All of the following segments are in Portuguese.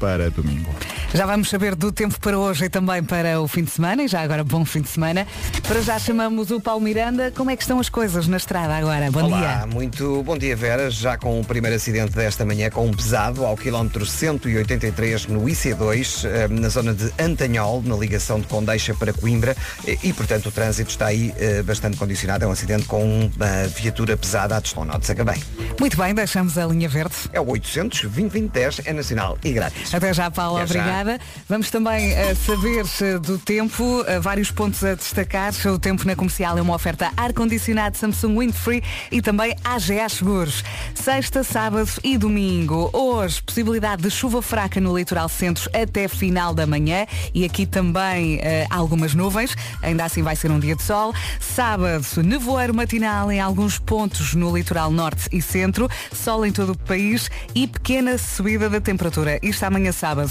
para domingo. Já vamos saber do tempo para hoje e também para o fim de semana, e já agora bom fim de semana. Para já chamamos o Paulo Miranda. Como é que estão as coisas na estrada agora? Bom Olá, dia. muito bom dia Vera, já com o primeiro acidente desta manhã com um pesado ao quilómetro 183 no IC2, eh, na zona de Antanhol, na ligação de Condeixa para Coimbra e portanto o trânsito está aí eh, bastante condicionado, é um acidente com uma viatura pesada a deslonote bem. Muito bem, deixamos a linha verde. É o 800 2010 é nacional e grátis. Até já, Paulo, Até já. Vamos também eh, saber eh, do tempo, eh, vários pontos a destacar. O tempo na comercial é uma oferta ar-condicionado Samsung Windfree e também AGA Seguros. Sexta, sábado e domingo. Hoje, possibilidade de chuva fraca no litoral centro até final da manhã e aqui também algumas nuvens. Ainda assim vai ser um dia de sol. Sábado, nevoeiro matinal em alguns pontos no litoral norte e centro. Sol em todo o país e pequena subida da temperatura. Isto amanhã sábado.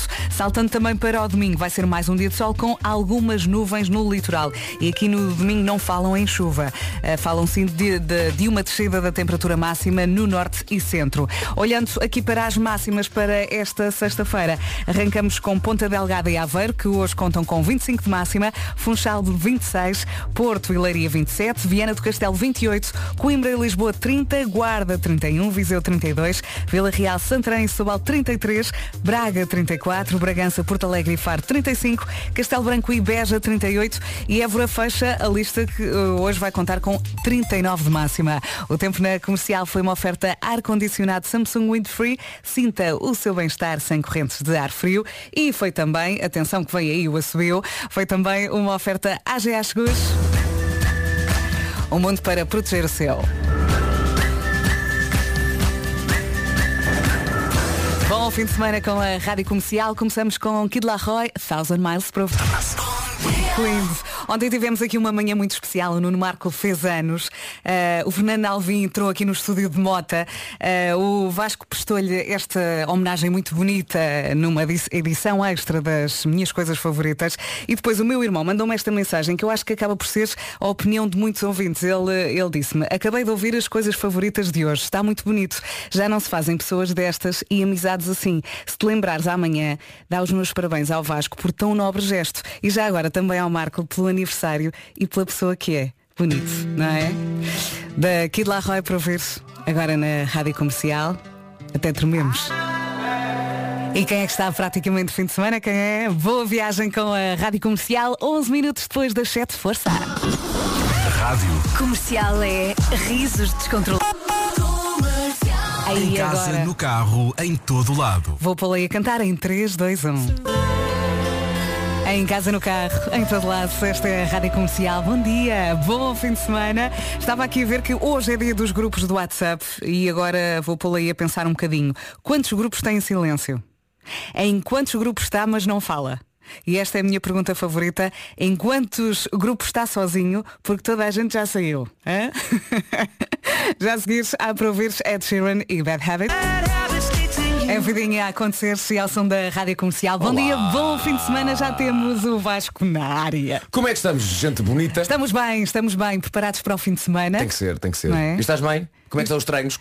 Saltando também para o domingo, vai ser mais um dia de sol com algumas nuvens no litoral. E aqui no domingo não falam em chuva. Eh, falam sim de, de- de uma descida da temperatura máxima no norte e centro. Olhando aqui para as máximas para esta sexta-feira, arrancamos com Ponta Delgada e Aveiro, que hoje contam com 25 de máxima, Funchal de 26, Porto e Leiria 27, Viana do Castelo 28, Coimbra e Lisboa 30, Guarda 31, Viseu 32, Vila Real, Santarém e Setúbal 33, Braga 34, Bragança, Porto Alegre e Faro 35, Castelo Branco e Beja 38 e Évora fecha a lista que eh, hoje vai contar com 39 de máxima. O tempo na comercial foi uma oferta ar-condicionado Samsung Windfree, sinta o seu bem-estar sem correntes de ar frio e foi também, atenção que vem aí o assobio, foi também uma oferta AGA Seguros. Um mundo para proteger o seu. Bom fim de semana com a Rádio Comercial. Começamos com Kid Laroi, Thousand Miles per Lindo. Ontem tivemos aqui uma manhã muito especial. O Nuno Marco fez anos. Eh, o Fernando Alvim entrou aqui no estúdio de Mota. Eh, o Vasco prestou-lhe esta homenagem muito bonita numa edi- edição extra das minhas coisas favoritas. E depois o meu irmão mandou-me esta mensagem que eu acho que acaba por ser a opinião de muitos ouvintes. Ele, ele disse-me, acabei de ouvir as coisas favoritas de hoje. Está muito bonito. Já não se fazem pessoas destas e amizades assim. Se te lembrares amanhã, dá os meus parabéns ao Vasco por tão nobre gesto. E já agora também ao Marco pelo aniversário e pela pessoa que é. Bonito, não é? Da Kid Laroi para ouvir agora na Rádio Comercial. Até trememos. E quem é que está praticamente fim de semana? Quem é? Boa viagem com a Rádio Comercial, 11 minutos depois das 7, força! Rádio. Comercial é risos descontrolados. Em Aí casa, agora no carro, em todo lado. vou pô-la aí a cantar em 3, 2, 1. Em casa, no carro, em todo lado, esta é a Rádio Comercial. Bom dia, bom fim de semana. Estava aqui a ver que hoje é dia dos grupos do WhatsApp e agora vou pô-la aí a pensar um bocadinho. Quantos grupos têm silêncio? Em quantos grupos está, mas não fala? E esta é a minha pergunta favorita. Em quantos grupos está sozinho? Porque toda a gente já saiu. já a seguir, há para ouvir Ed Sheeran e Bad Habit. É vidinha a acontecer e ao som da Rádio Comercial. Bom dia, bom fim de semana. Já temos o Vasco na área. Como é que estamos, gente bonita? Estamos bem, estamos bem. Preparados para o fim de semana? Tem que ser, tem que ser. É? E estás bem? Como é que estão os treinos?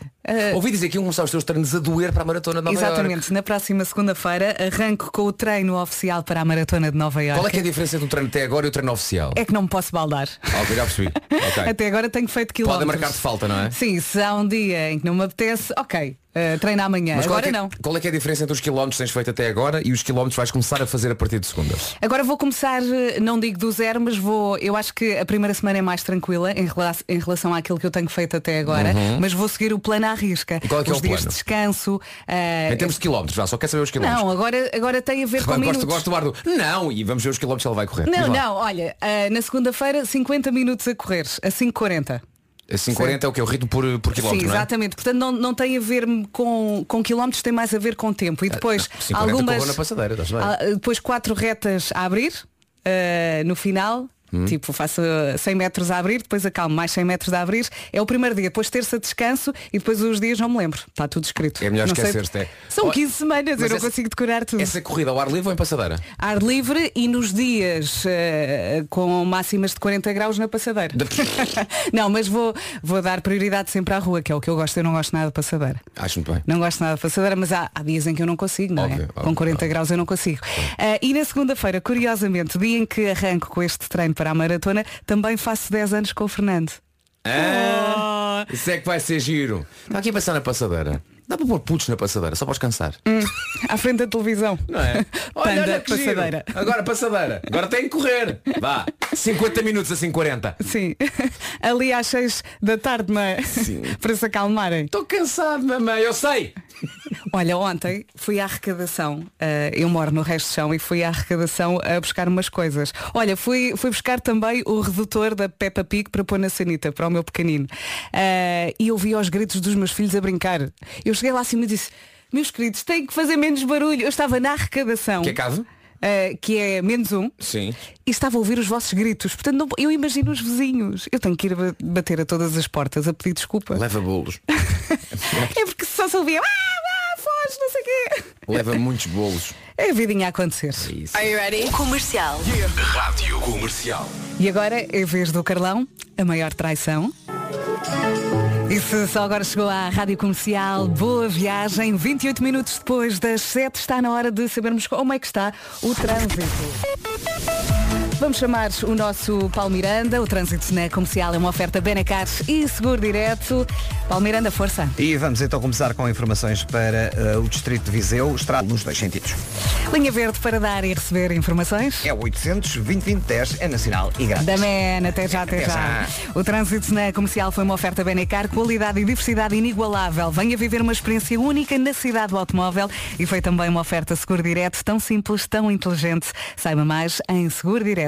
Ouvi dizer que iam começar os teus treinos a doer para a maratona de Nova Exatamente, Iorque. na próxima segunda-feira arranco com o treino oficial para a Maratona de Nova Iorque. Qual é é a diferença entre o treino até agora e o treino oficial? É que não me posso baldar. Ah, ok, já percebi. Ok. Até agora tenho feito quilómetros. Podem marcar de falta, não é? Sim, se há um dia em que não me apetece, ok, eh, treino amanhã. Mas qual é, agora que, é- não. qual é que é a diferença entre os quilómetros que tens feito até agora e os quilómetros que vais começar a fazer a partir de segunda? Agora vou começar, eh, não digo do zero, mas vou. Eu acho que a primeira semana é mais tranquila em, rela- em relação àquilo que eu tenho feito até agora, mas vou seguir o plano à risca. E qual é que é Os o dias plano? de descanso. eh, Em termos de quilómetros, vá, só quer saber os quilómetros. não, agora, agora tem a ver com Gosto, minutos. gosto do ar do. Não, e vamos ver os quilómetros que ela vai correr. Não, não, olha, eh, na segunda-feira 50 minutos a correr, a 5,40. Assim 40 é o que? O ritmo por, por quilómetro, Sim, é? exatamente. Portanto, não, não tem a ver com, com quilómetros, tem mais a ver com tempo. E depois, 50 algumas. passadeira, ah, depois quatro retas a abrir, ah, no final, Tipo, faço 100 metros a abrir, depois acalmo mais 100 metros a abrir. É o primeiro dia, depois terça descanso e depois os dias não me lembro. Está tudo escrito. É melhor esquecer-te, é. São Ó, 15 semanas, eu não essa- consigo decorar tudo. Essa corrida ao ar livre ou em passadeira? Ar livre e nos dias eh, com máximas de 40 graus na passadeira. não, mas vou, vou dar prioridade sempre à rua, que é o que eu gosto. Eu não gosto nada de passadeira. Acho muito bem. Não gosto nada de passadeira, mas há, há dias em que eu não consigo, não Óbvio, é? óbvio, com 40 óbvio. graus eu não consigo. Ah, e na segunda-feira, curiosamente, dia em que arranco com este treino para a maratona, também faço 10 anos com o Fernando. Ah, isso é que vai ser giro. Está aqui a pensar na passadeira. Dá para pôr putos na passadeira, só para descansar. À frente da televisão. Não é? Panda, olha que giro. passadeira. Agora passadeira. Agora tem que correr. Vá. 50 minutos assim 40. Sim. Ali às 6 da tarde, mas para se acalmarem. Estou cansado, mamãe, eu sei. Olha, ontem fui à arrecadação. ah, eu moro no resto de chão e fui à arrecadação a buscar umas coisas. Olha, fui, fui buscar também o redutor da Peppa Pig para pôr na sanita, para o meu pequenino. Ah, e eu vi aos gritos dos meus filhos a brincar. Eu cheguei lá acima e disse, meus queridos, têm que fazer menos barulho. Eu estava na arrecadação. Que é ah, que é menos um. Sim. E estava a ouvir os vossos gritos. Portanto, não- eu imagino os vizinhos. Eu tenho que ir ba- bater a todas as portas a pedir desculpa. Leva bolos. É porque só se ouvia. Ah, ah, foge, não sei o quê. Leva muitos bolos. É a vidinha a acontecer. Isso. Are you ready? Comercial. Rádio Comercial. E agora, em vez do Carlão, a maior traição. E se só agora chegou à Rádio Comercial, boa viagem. 28 minutos depois das 7 está na hora de sabermos como é que está o trânsito. Vamos chamar o nosso Paulo Miranda. O trânsito na comercial é uma oferta Benacar e Seguro Direto. Paulo Miranda, força. E vamos então começar com informações para eh, o Distrito de Viseu, estrada nos dois sentidos. Linha verde para dar e receber informações. É o 800 2010 é nacional e grátis. Da Man, até já, até Até já. já. O trânsito na comercial foi uma oferta Benecar, qualidade e diversidade inigualável. Venha viver uma experiência única na cidade do automóvel e foi também uma oferta Seguro Direto, tão simples, tão inteligente. Saiba mais em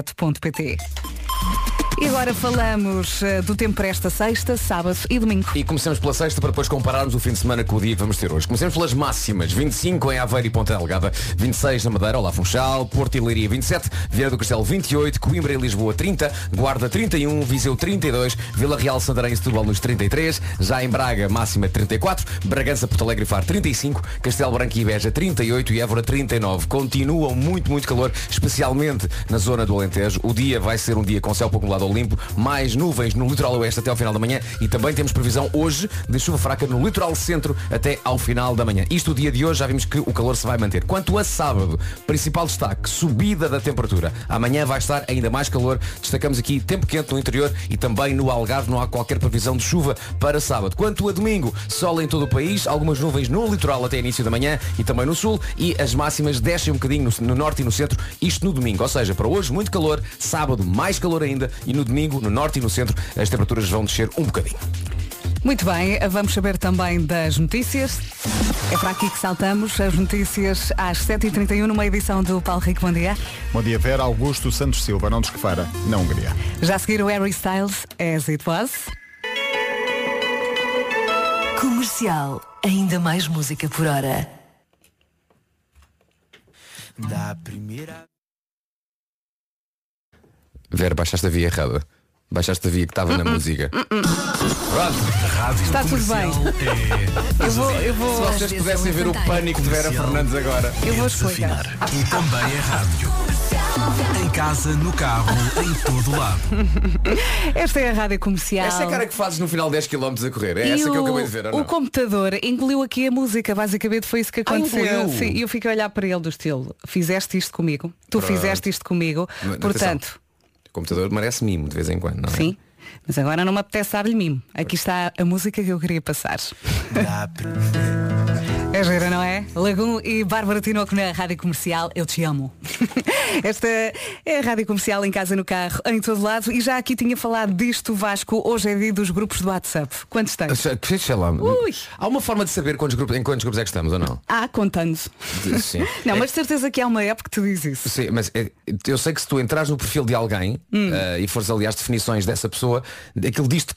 segurodireto.pt. E agora falamos eh, do tempo para esta sexta, sábado e domingo. E começamos pela sexta para depois compararmos o fim de semana com o dia que vamos ter hoje. Começamos pelas máximas. 25 em Aveiro e Ponta Delgada, 26 na Madeira, Olá Funchal, Porto e Leiria 27, Vieira do Castelo 28, Coimbra e Lisboa 30, Guarda 31, Viseu 32, Vila Real, Santarém e Setúbal nos 33, já em Braga máxima 34, Bragança, Porto Alegre e Faro 35, Castelo Branco e Beja 38 e Évora 39. Continuam muito, muito calor, especialmente na zona do Alentejo. O dia vai ser um dia com céu pouco nublado ao limpo, mais nuvens no litoral oeste até ao final da manhã e também temos previsão hoje de chuva fraca no litoral centro até ao final da manhã. Isto o dia de hoje, já vimos que o calor se vai manter. Quanto a sábado, principal destaque, subida da temperatura. Amanhã vai estar ainda mais calor. Destacamos aqui tempo quente no interior e também no Algarve não há qualquer previsão de chuva para sábado. Quanto a domingo, sol em todo o país, algumas nuvens no litoral até início da manhã e também no sul e as máximas descem um bocadinho no, no norte e no centro, isto no domingo. Ou seja, para hoje muito calor, sábado mais calor ainda e no domingo, no norte e no centro, as temperaturas vão descer um bocadinho. Muito bem, vamos saber também das notícias. É para aqui que saltamos as notícias às 7h31 numa edição do Paulo Rico. Bom dia. Bom dia, Vera Augusto Santos Silva, não desquefara, na Hungria. Já a seguir o Harry Styles, As It Was. Comercial. Ainda mais música por hora. Vera, baixaste a via errada. Baixaste a via que estava na música. Pronto. Rádio Está tudo bem. É... Eu vou, eu Se vou, vocês pudessem ver o pânico de Vera. Fernandes agora. eu vou explicar. E também é rádio. Em casa, no carro, em todo lado. Esta é a rádio comercial. Essa é a cara que fazes no final 10 km a correr. É E essa que eu o- acabei de ver, ou O não? computador engoliu aqui a música, basicamente foi isso que aconteceu. engoliu? Sim, e eu fiquei a olhar para ele do estilo. Fizeste isto comigo, tu Pronto. fizeste isto comigo, Mas, portanto, O computador merece mimo de vez em quando, não é? sim. Mas agora não me apetece dar-lhe mimo. Aqui está a música que eu queria passar. É gira, não é? Lagum e Bárbara Tinoco na Rádio Comercial, eu te amo. Esta é a Rádio Comercial em casa, no carro, em todo lado. E já aqui tinha falado disto, Vasco. Hoje é dia dos grupos do WhatsApp. Quantos tens? Sei- Sei lá. Ui. Há uma forma de saber quantos grupos, em quantos grupos é que estamos ou não? Ah, contando. Sim. Não, mas de certeza que há uma época que te diz isso. Sim, mas é, eu sei que se tu entras no perfil de alguém Hum. eh, e fores ali às definições dessa pessoa, aquilo diz-te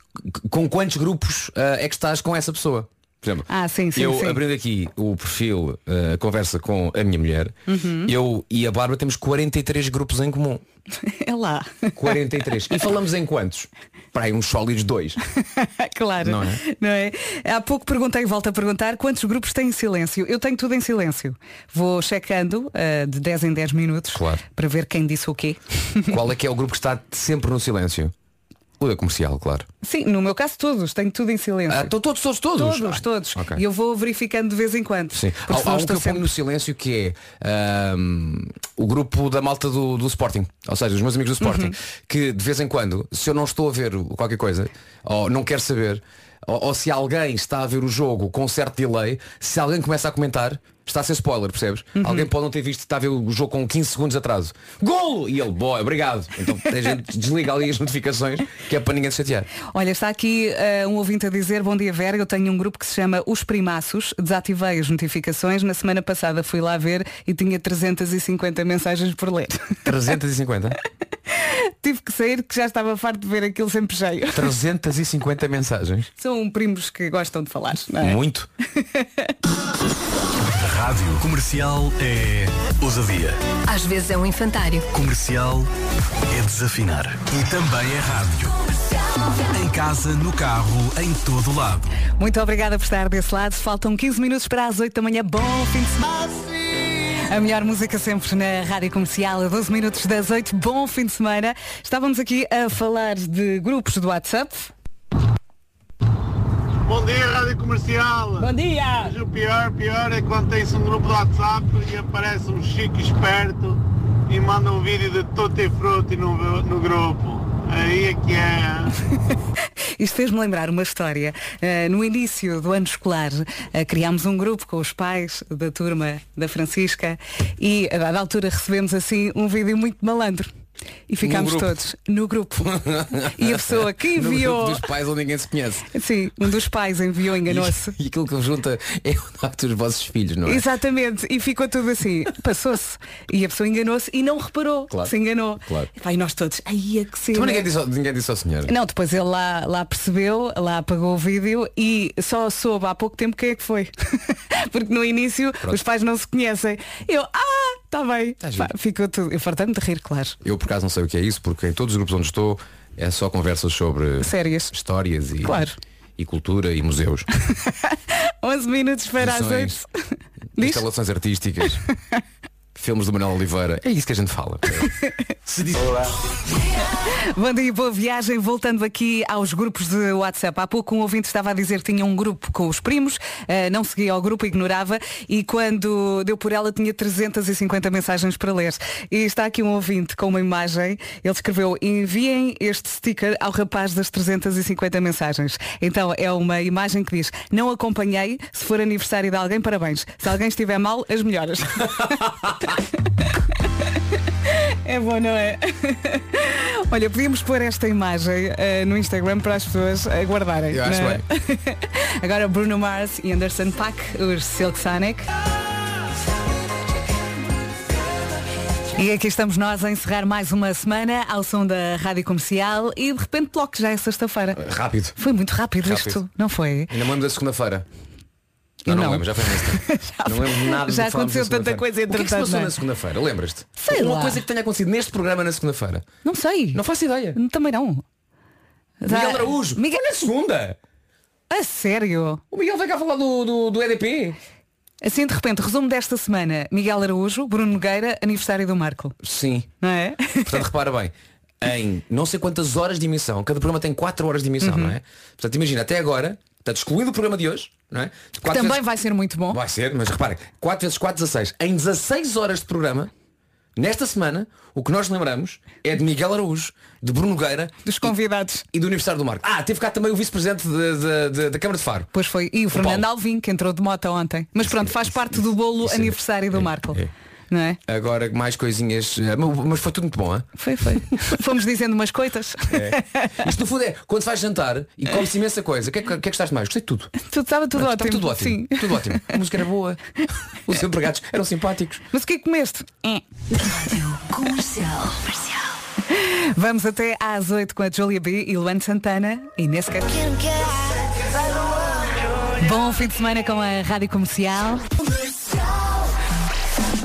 com quantos grupos eh, é que estás com essa pessoa. Por exemplo, Ah, sim, sim, eu sim. abrindo aqui o perfil, eh, a conversa com a minha mulher, Uhum. eu e a Bárbara temos 43 grupos em comum. É lá. 43. e falamos em quantos? Para aí uns sólidos dois. claro. Não é? Não é? Há pouco perguntei volto a perguntar quantos grupos têm em silêncio. Eu tenho tudo em silêncio. Vou checando ah, de 10 em 10 minutos Claro. para ver quem disse o quê. Qual é que é o grupo que está sempre no silêncio? Da comercial, claro. Sim, no meu caso todos, tenho tudo em silêncio. Ah, todos, todos, todos. Todos, Ah, todos. ok. E eu vou verificando de vez em quando. Sim. Porque Há, senão há um estou que eu ponho sempre- no silêncio que é ahm, o grupo da malta do, do Sporting, ou seja, os meus amigos do Sporting, Uhum. que de vez em quando, se eu não estou a ver o- qualquer coisa, ou não quero saber, ou, ou se alguém está a ver o jogo com certo delay, se alguém começa a comentar, está a ser spoiler, percebes? Uhum. Alguém pode não ter visto, está a ver o jogo com 15 segundos atraso. Golo! E ele, boa, obrigado. Então a gente desliga ali as notificações, que é para ninguém se chatear. Olha, está aqui eh, um ouvinte a dizer Bom dia Vera, eu tenho um grupo que se chama Os Primaços Desativei as notificações Na semana passada fui lá ver e tinha 350 mensagens por ler 350? Tive que sair que já estava farto de ver aquilo sempre cheio 350 mensagens. São primos que gostam de falar não é? Muito. Rádio comercial é ousadia. Às vezes é um infantário. Comercial é desafinar. E também é rádio. Em casa, no carro, em todo lado. Muito obrigada por estar desse lado Faltam 15 minutos para as 8 da manhã Bom fim de semana A melhor música sempre na Rádio Comercial A 12 minutos das 8 Bom fim de semana Estávamos aqui a falar de grupos do WhatsApp Bom dia, Rádio Comercial. Bom dia! Mas o pior, pior é quando tem-se um grupo de WhatsApp e aparece um chico esperto e manda um vídeo de Tutti Frutti no, no grupo. Aí é que é. Isto fez-me lembrar uma história. Uh, no início do ano escolar, uh, criámos um grupo com os pais da turma da Francisca e a dada altura recebemos assim um vídeo muito malandro. E ficámos todos no grupo. E a pessoa que enviou. dos pais onde ninguém se conhece. Sim, um dos pais enviou, enganou-se. E, e aquilo que junta é o facto dos vossos filhos, não é? Exatamente, e ficou tudo assim, passou-se. E a pessoa enganou-se e não reparou, Claro, se enganou. claro. E vai nós todos, aí é que se. Então ninguém disse, ao- ninguém disse ao senhor. Não, depois ele lá, lá percebeu, lá apagou o vídeo e só soube há pouco tempo quem é que foi. Porque no início os pais não se conhecem. Eu, ah, está bem. Tá Pá, ficou tudo. Eu fartei-me de rir, claro. Eu por acaso não sei o que é isso, porque em todos os grupos onde estou é só conversas sobre Sérias. histórias e, Claro. e cultura e museus. 11 minutos para as 8. Exposições, Diz? instalações artísticas, filmes do Manuel Oliveira. É isso que a gente fala. Se diz- Bom dia, boa viagem. Voltando aqui aos grupos de WhatsApp. Há pouco um ouvinte estava a dizer que tinha um grupo com os primos, eh, não seguia ao grupo, ignorava, e quando deu por ela tinha 350 mensagens para ler. E está aqui um ouvinte com uma imagem, ele escreveu, enviem este sticker ao rapaz das 350 mensagens. Então é uma imagem que diz, não acompanhei, se for aniversário de alguém, parabéns. Se alguém estiver mal, as melhoras. É bom, não é? Olha, podíamos pôr esta imagem eh, no Instagram para as pessoas aguardarem. Eu acho é? Agora Bruno Mars e Anderson Paak, os Silk Sonic. E aqui estamos nós a encerrar mais uma semana ao som da Rádio Comercial e de repente bloco já é sexta-feira. Rápido. Foi muito rápido, Rápido. isto, não foi? Ainda me lembro da segunda-feira. Não, não não. lembro, já foi nesse tempo. Não lembro nada Já aconteceu na tanta coisa O que é que se passou não é? na segunda-feira? Lembras-te? Sei Uma lá. coisa que tenha acontecido neste programa na segunda-feira. Não sei. Não faço ideia. Também não. Miguel Araújo. Miguel... Foi na segunda. A sério? O Miguel veio cá falar do, do, do EDP. Assim de repente, resumo desta semana. Miguel Araújo, Bruno Nogueira, aniversário do Marco. Sim. Não é? Portanto, repara bem. Em não sei quantas horas de emissão, cada programa tem 4 horas de emissão, Uhum. não é? Portanto, imagina, até agora, portanto, excluindo o programa de hoje, não é? Quatro Também vezes- vai ser muito bom. Vai ser, mas reparem, 4 vezes 4, 16. Em 16 horas de programa, nesta semana, o que nós lembramos é de Miguel Araújo, de Bruno Nogueira Dos convidados. e do Aniversário do Marco. Ah, teve cá também o vice-presidente de- de- de- da Câmara de Faro. Pois foi. E o Fernando Paulo. Alvim, que entrou de moto ontem. Mas pronto, faz parte do bolo é- aniversário do é- Marco. é. Não é? Agora mais coisinhas. eh, Mas foi tudo muito bom, hein? Foi, foi. Fomos dizendo umas coisas. Isto no fundo é quando vais jantar e comes imensa coisa. O que é que, é que gostaste mais? Gostei de tudo. Tudo estava tudo Estava ótimo. tudo ótimo. Sim. Tudo ótimo. A música era boa. Os empregados eram simpáticos. Mas o que é que comeste? É. Comercial. Vamos até às 8 com a Julia B e Luan Santana e nesse Bom fim de semana com a Rádio Comercial.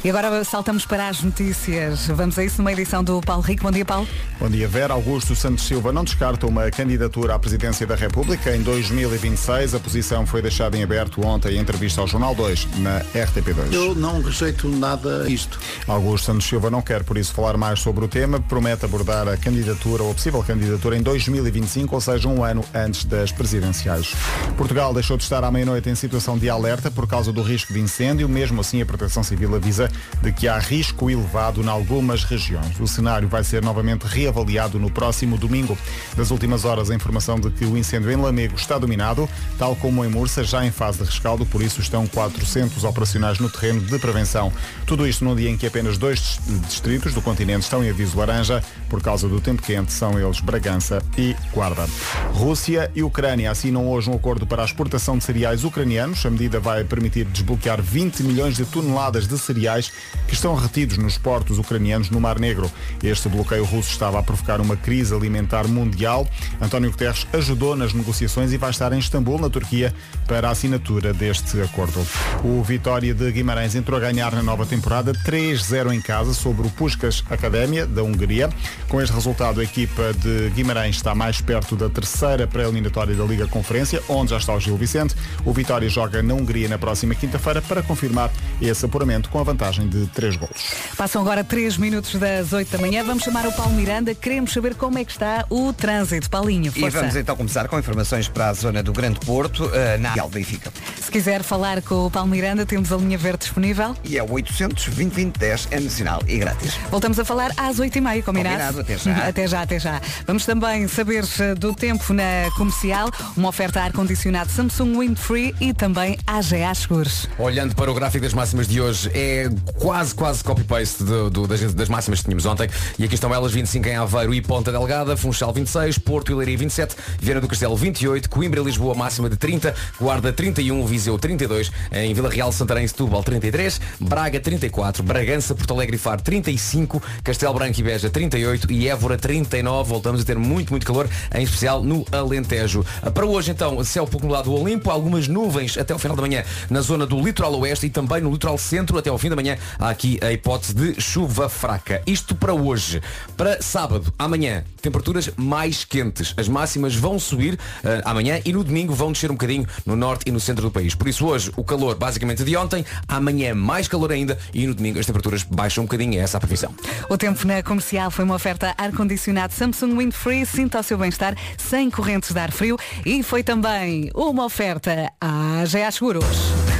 E agora saltamos para as notícias. Vamos a isso numa edição do Paulo Rico. Bom dia, Paulo. Bom dia, Vera. Augusto Santos Silva não descarta uma candidatura à presidência da República em 2026. A posição foi deixada em aberto ontem em entrevista ao Jornal 2, na RTP2. Eu não rejeito nada isto. Augusto Santos Silva não quer, por isso, falar mais sobre o tema. Promete abordar a candidatura ou a possível candidatura em 2025, ou seja, um ano antes das presidenciais. Portugal deixou de estar à meia-noite em situação de alerta por causa do risco de incêndio. Mesmo assim, a Proteção Civil avisa de que há risco elevado em algumas regiões. O cenário vai ser novamente reavaliado no próximo domingo. Das últimas horas, a informação de que o incêndio em Lamego está dominado, tal como em Mursa, já em fase de rescaldo, por isso estão 400 operacionais no terreno de prevenção. Tudo isto num dia em que apenas dois distritos do continente estão em aviso laranja por causa do tempo quente, são eles Bragança e Guarda. Rússia e Ucrânia assinam hoje um acordo para a exportação de cereais ucranianos. A medida vai permitir desbloquear 20 milhões de toneladas de cereais que estão retidos nos portos ucranianos no Mar Negro. Este bloqueio russo estava a provocar uma crise alimentar mundial. António Guterres ajudou nas negociações e vai estar em Istambul, na Turquia, para a assinatura deste acordo. O Vitória de Guimarães entrou a ganhar na nova temporada 3-0 em casa sobre o Puskas Académia da Hungria. Com este resultado, a equipa de Guimarães está mais perto da terceira pré-eliminatória da Liga Conferência, onde já está o Gil Vicente. O Vitória joga na Hungria na próxima quinta-feira para confirmar esse apuramento com a vantagem de 3 golos. Passam agora 3 minutos das 8 da manhã. Vamos chamar o Paulo Miranda. Queremos saber como é que está o trânsito. Paulinho, E força. vamos então começar com informações para a zona do Grande Porto, eh, na Real Benfica. Se quiser falar com o Paulo Miranda, temos a linha verde disponível. E é o 800 2010 é nacional e grátis. Voltamos a falar às 8h30, combinado? Combinado, até já. até já, até já. Vamos também saber eh, do tempo na comercial, uma oferta a ar-condicionado Samsung Windfree e também AGA Seguros. Olhando para o gráfico das máximas de hoje, é quase, quase copy-paste das, das máximas que tínhamos ontem. E aqui estão elas, 25 em Aveiro e Ponta Delgada, Funchal 26, Porto e Leiria 27, Viana do Castelo 28, Coimbra e Lisboa máxima de 30, Guarda 31, Viseu 32, em Vila Real, Santarém e Setúbal 33, Braga 34, Bragança, Porto Alegre e Faro 35, Castelo Branco e Beja 38 e Évora 39. Voltamos a ter muito, muito calor, em especial no Alentejo. Para hoje, então, céu pouco nublado do Olimpo, algumas nuvens até ao final da manhã na zona do litoral oeste e também no litoral centro até ao fim da manhã. Há aqui a hipótese de chuva fraca. Isto para hoje. Para sábado, amanhã, temperaturas mais quentes. As máximas vão subir ah, amanhã e no domingo vão descer um bocadinho no norte e no centro do país. Por isso hoje o calor basicamente de ontem, amanhã mais calor ainda e no domingo as temperaturas baixam um bocadinho. É essa a previsão. O tempo na comercial foi uma oferta ar-condicionado Samsung Windfree, sinta o seu bem-estar sem correntes de ar frio e foi também uma oferta à AGA Seguros.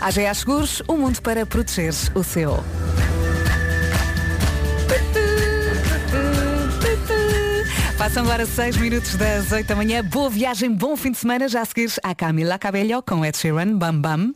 AGA Seguros, o mundo para proteger o seu. Passam agora 6 minutos das 8 da manhã. Boa viagem, bom fim de semana. Já a seguir a Camila Cabello com Ed Sheeran, Bam Bam.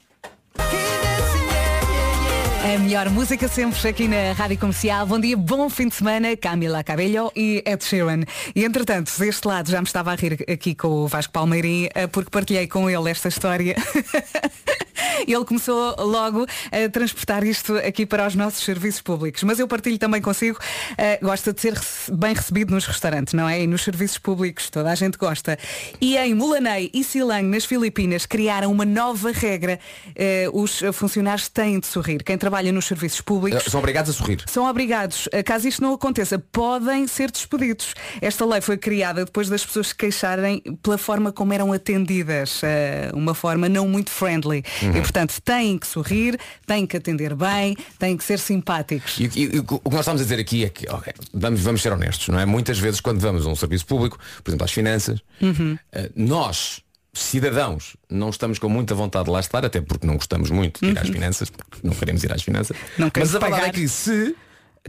A melhor música sempre aqui na Rádio Comercial. Bom dia, bom fim de semana, Camila Cabello e Ed Sheeran. E entretanto, deste lado já me estava a rir aqui com o Vasco Palmeirim, eh, porque partilhei com ele esta história. Ele começou logo a transportar isto aqui para os nossos serviços públicos. Mas eu partilho também consigo, eh, gosta de ser bem recebido nos restaurantes, não é? E nos serviços públicos, toda a gente gosta. E em Mulanei e Silang, nas Filipinas, criaram uma nova regra. Eh, os funcionários têm de sorrir. Quem trabalha nos serviços públicos Eh, São obrigados a sorrir. são obrigados, caso isto não aconteça, podem ser despedidos. Esta lei foi criada depois das pessoas se queixarem pela forma como eram atendidas, eh, uma forma não muito friendly. E portanto têm que sorrir, têm que atender bem, têm que ser simpáticos. E, e- e o que nós estamos a dizer aqui é que, ok, vamos, vamos ser honestos, não é? Muitas vezes quando vamos a um serviço público, por exemplo às finanças, eh, nós, cidadãos, não estamos com muita vontade de lá estar, até porque não gostamos muito de ir às finanças, porque não queremos ir às finanças. Mas a verdade pagar. é que se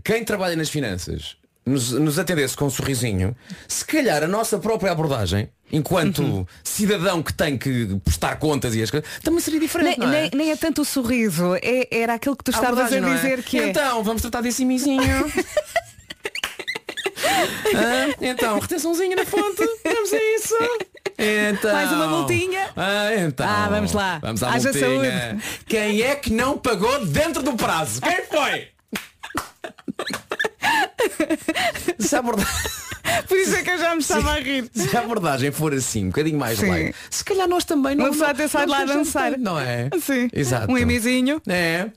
quem trabalha nas finanças nos, nos atendesse com um sorrisinho, se calhar a nossa própria abordagem, enquanto cidadão que tem que prestar contas e as coisas, também seria diferente. Nem, é? nem- nem é tanto o sorriso, é- era aquilo que tu A estavas a não é? dizer que é. Então, vamos tratar desse mizinho. Ah, então, retençãozinha na fonte. Vamos a isso. Então. Mais uma multinha. Ah, então. Ah, vamos lá. Vamos à Haja multinha. saúde. Quem é que não pagou dentro do prazo? Quem foi? Se a, aborda- Por isso é que eu já me estava a rir. Se a abordagem for assim, um bocadinho mais Sim. light, se calhar nós também não Uma pessoa até sai de lá a dançar. tanto, Não é? Sim. Exato. Um emizinho. É.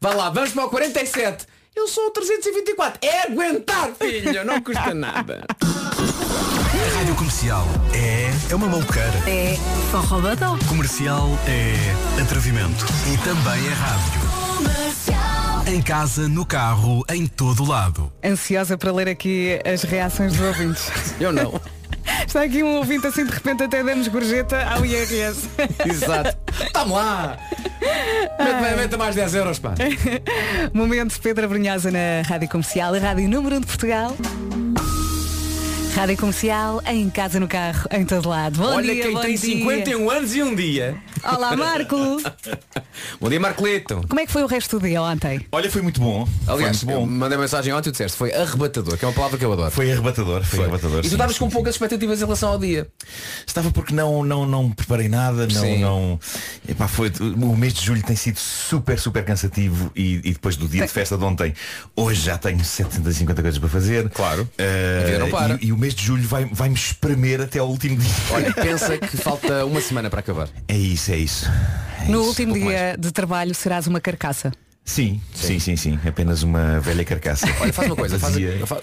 Vá lá, vamos para o 47. Eu sou o 324. É aguentar, filho, não custa nada. A Rádio Comercial é, é uma maluqueira. É forró badó. Comercial é atrevimento. E também é rádio. Em casa, no carro, em todo lado. Ansiosa para ler aqui as reações dos ouvintes. Eu não. Está aqui um ouvinte assim de repente até damos gorjeta ao IRS. Exato. Tamo lá. Mete, mete mais 10 euros, pá. Momento Pedro Brunhosa na Rádio Comercial, a Rádio Número 1 de Portugal. Rádio Comercial, em casa, no carro, em todo lado. Bom Olha dia, quem bom tem dia. 51 anos e um dia. Olá, Marco. Bom dia, Marcolito. Como é que foi o resto do dia ontem? Olha, foi muito bom. Aliás, foi muito bom. mandei mensagem ontem e disseste, foi arrebatador, que é uma palavra que eu adoro. Foi arrebatador, foi, arrebatador. E tu estavas com poucas expectativas em relação ao dia. Estava porque não, não, não preparei nada, não, Sim. não. Epá, foi, o mês de julho tem sido super, super cansativo e, e depois do dia de festa de ontem, hoje já tenho 750 coisas para fazer. Claro. Para. E, e o mês de julho vai, vai me espremer até ao último dia. Olha, pensa que falta uma semana para acabar. É isso, é isso. É No isso. último pouco dia de trabalho serás uma carcaça. Sim, sim, sim, sim. Apenas uma velha carcaça. Olha, faz uma coisa, faz,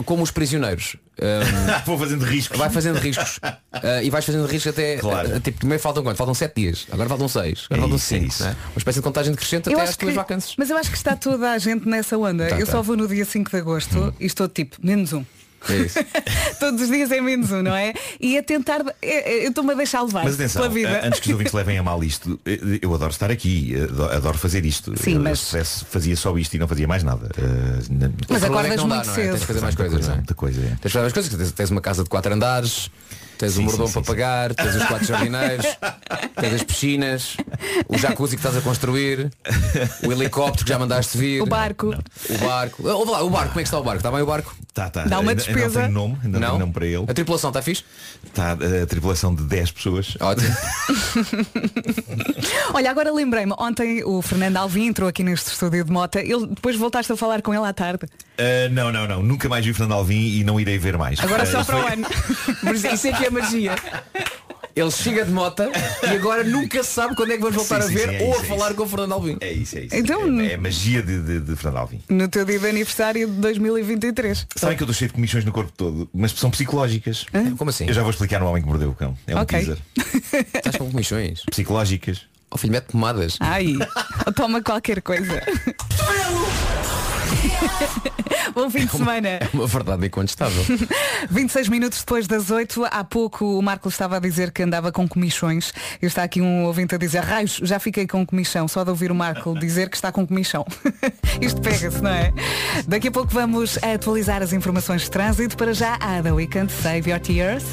como os prisioneiros. Hum, Vou fazendo riscos. vai fazendo riscos. Ah, e vais fazendo riscos até. Claro. ah, tipo, primeiro faltam quanto? Faltam 7 dias. Agora faltam 6. Agora É faltam isso, é 5. isso. Uma espécie de contagem decrescente Eu até acho às tuas que- vacances. Mas eu acho que está toda a gente nessa onda. Tá, eu tá. só vou no dia 5 de agosto e estou tipo, menos um. É isso. Todos os dias é menos um, não é? E a tentar. é- é- Eu estou-me a deixar levar Mas atenção, pela vida. eh, antes que os ouvintes levem a mal isto, eh, eu adoro estar aqui, eh, adoro- fazer isto. Sim, Eu, mas- Se pudesse, fazia só isto e não fazia mais nada. Eh, na- Mas é acordas que não dá, muito não é? cedo. Tens de fazer mais coisas, não é? muita coisa. é. Tens de fazer mais coisas, tens, uma casa de 4 andares, tens Sim, o mordomo sim, para sim, pagar, tens os quatro jardineiros, tens as piscinas, o jacuzzi que estás a construir, o helicóptero que já mandaste vir, O barco. o barco. Ouve lá, o barco, como é que está o barco? Está bem o barco? Tá, tá. Dá uma Ainda- ainda despesa. Não tem nome, ainda não, não? tem nome para ele. A tripulação está fixe? Está a tripulação de 10 pessoas. Ótimo. Olha, agora lembrei-me, ontem o Fernando Alvim entrou aqui neste estúdio de mota, ele, depois voltaste a falar com ele à tarde. Eh, não, não, não. Nunca mais vi o Fernando Alvim e não irei ver mais. Agora Eh, só para o foi- ano. Por isso, isso é que é magia. Ele chega de mota e agora nunca sabe quando é que vamos voltar Sim, a sim, ver sim, é ou isso, a é falar isso. com o Fernando Alvim. É isso, é isso. Então- é, é magia de, de, de Fernando Alvim. No teu dia de aniversário de 2023. Sabem que eu estou cheio de comissões no corpo todo, mas são psicológicas. Como assim? Eu já vou explicar no Homem que Mordeu o Cão. É um Ok. teaser. Estás com comichões? Psicológicas. O filho mete pomadas. Ai, toma qualquer coisa. Bom fim de semana. É uma verdade incontestável. 26 minutos depois das 8, há pouco o Marco estava a dizer que andava com comichões. E está aqui um ouvinte a dizer, raios, já fiquei com comichão, só de ouvir o Marco dizer que está com comichão. Isto pega-se, não é? Daqui a pouco vamos atualizar as informações de trânsito. Para já, a The Weekend, Save Your Tears.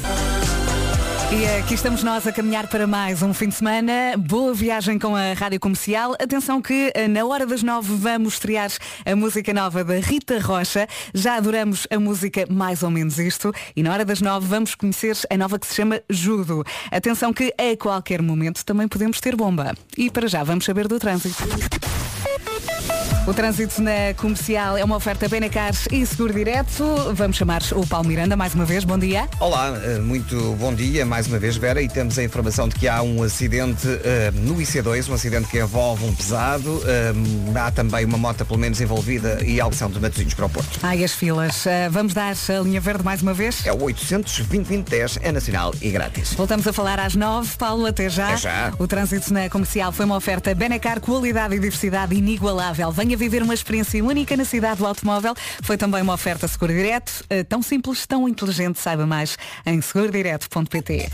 E aqui estamos nós a caminhar para mais um fim de semana. Boa viagem com a Rádio Comercial. Atenção que eh, na hora das nove vamos estrear a música nova da Rita Rocha. Já adoramos a música mais ou menos isto. E na hora das nove vamos conhecer a nova que se chama Judo. Atenção que a qualquer momento também podemos ter bomba. E para já vamos saber do trânsito. O trânsito na comercial é uma oferta Benacar e Seguro Direto. Vamos chamar o Paulo Miranda mais uma vez. Bom dia. Olá, eh, muito bom dia mais uma vez Vera e temos a informação de que há um acidente eh, no IC2, um acidente que envolve um pesado, Eh, há também uma moto pelo menos envolvida e a opção de Matosinhos para o Porto. Ai, as filas. Ah, vamos dar a linha verde mais uma vez? É o 800 2010 é nacional e grátis. Voltamos a falar às nove. Paulo, até já. Até já. O trânsito na comercial foi uma oferta Benacar, qualidade e diversidade inigualável. Venha viver uma experiência única na cidade do automóvel. Foi também uma oferta Seguro Direto. Ah, Tão simples, tão inteligente. Saiba mais em segurodireto.pt.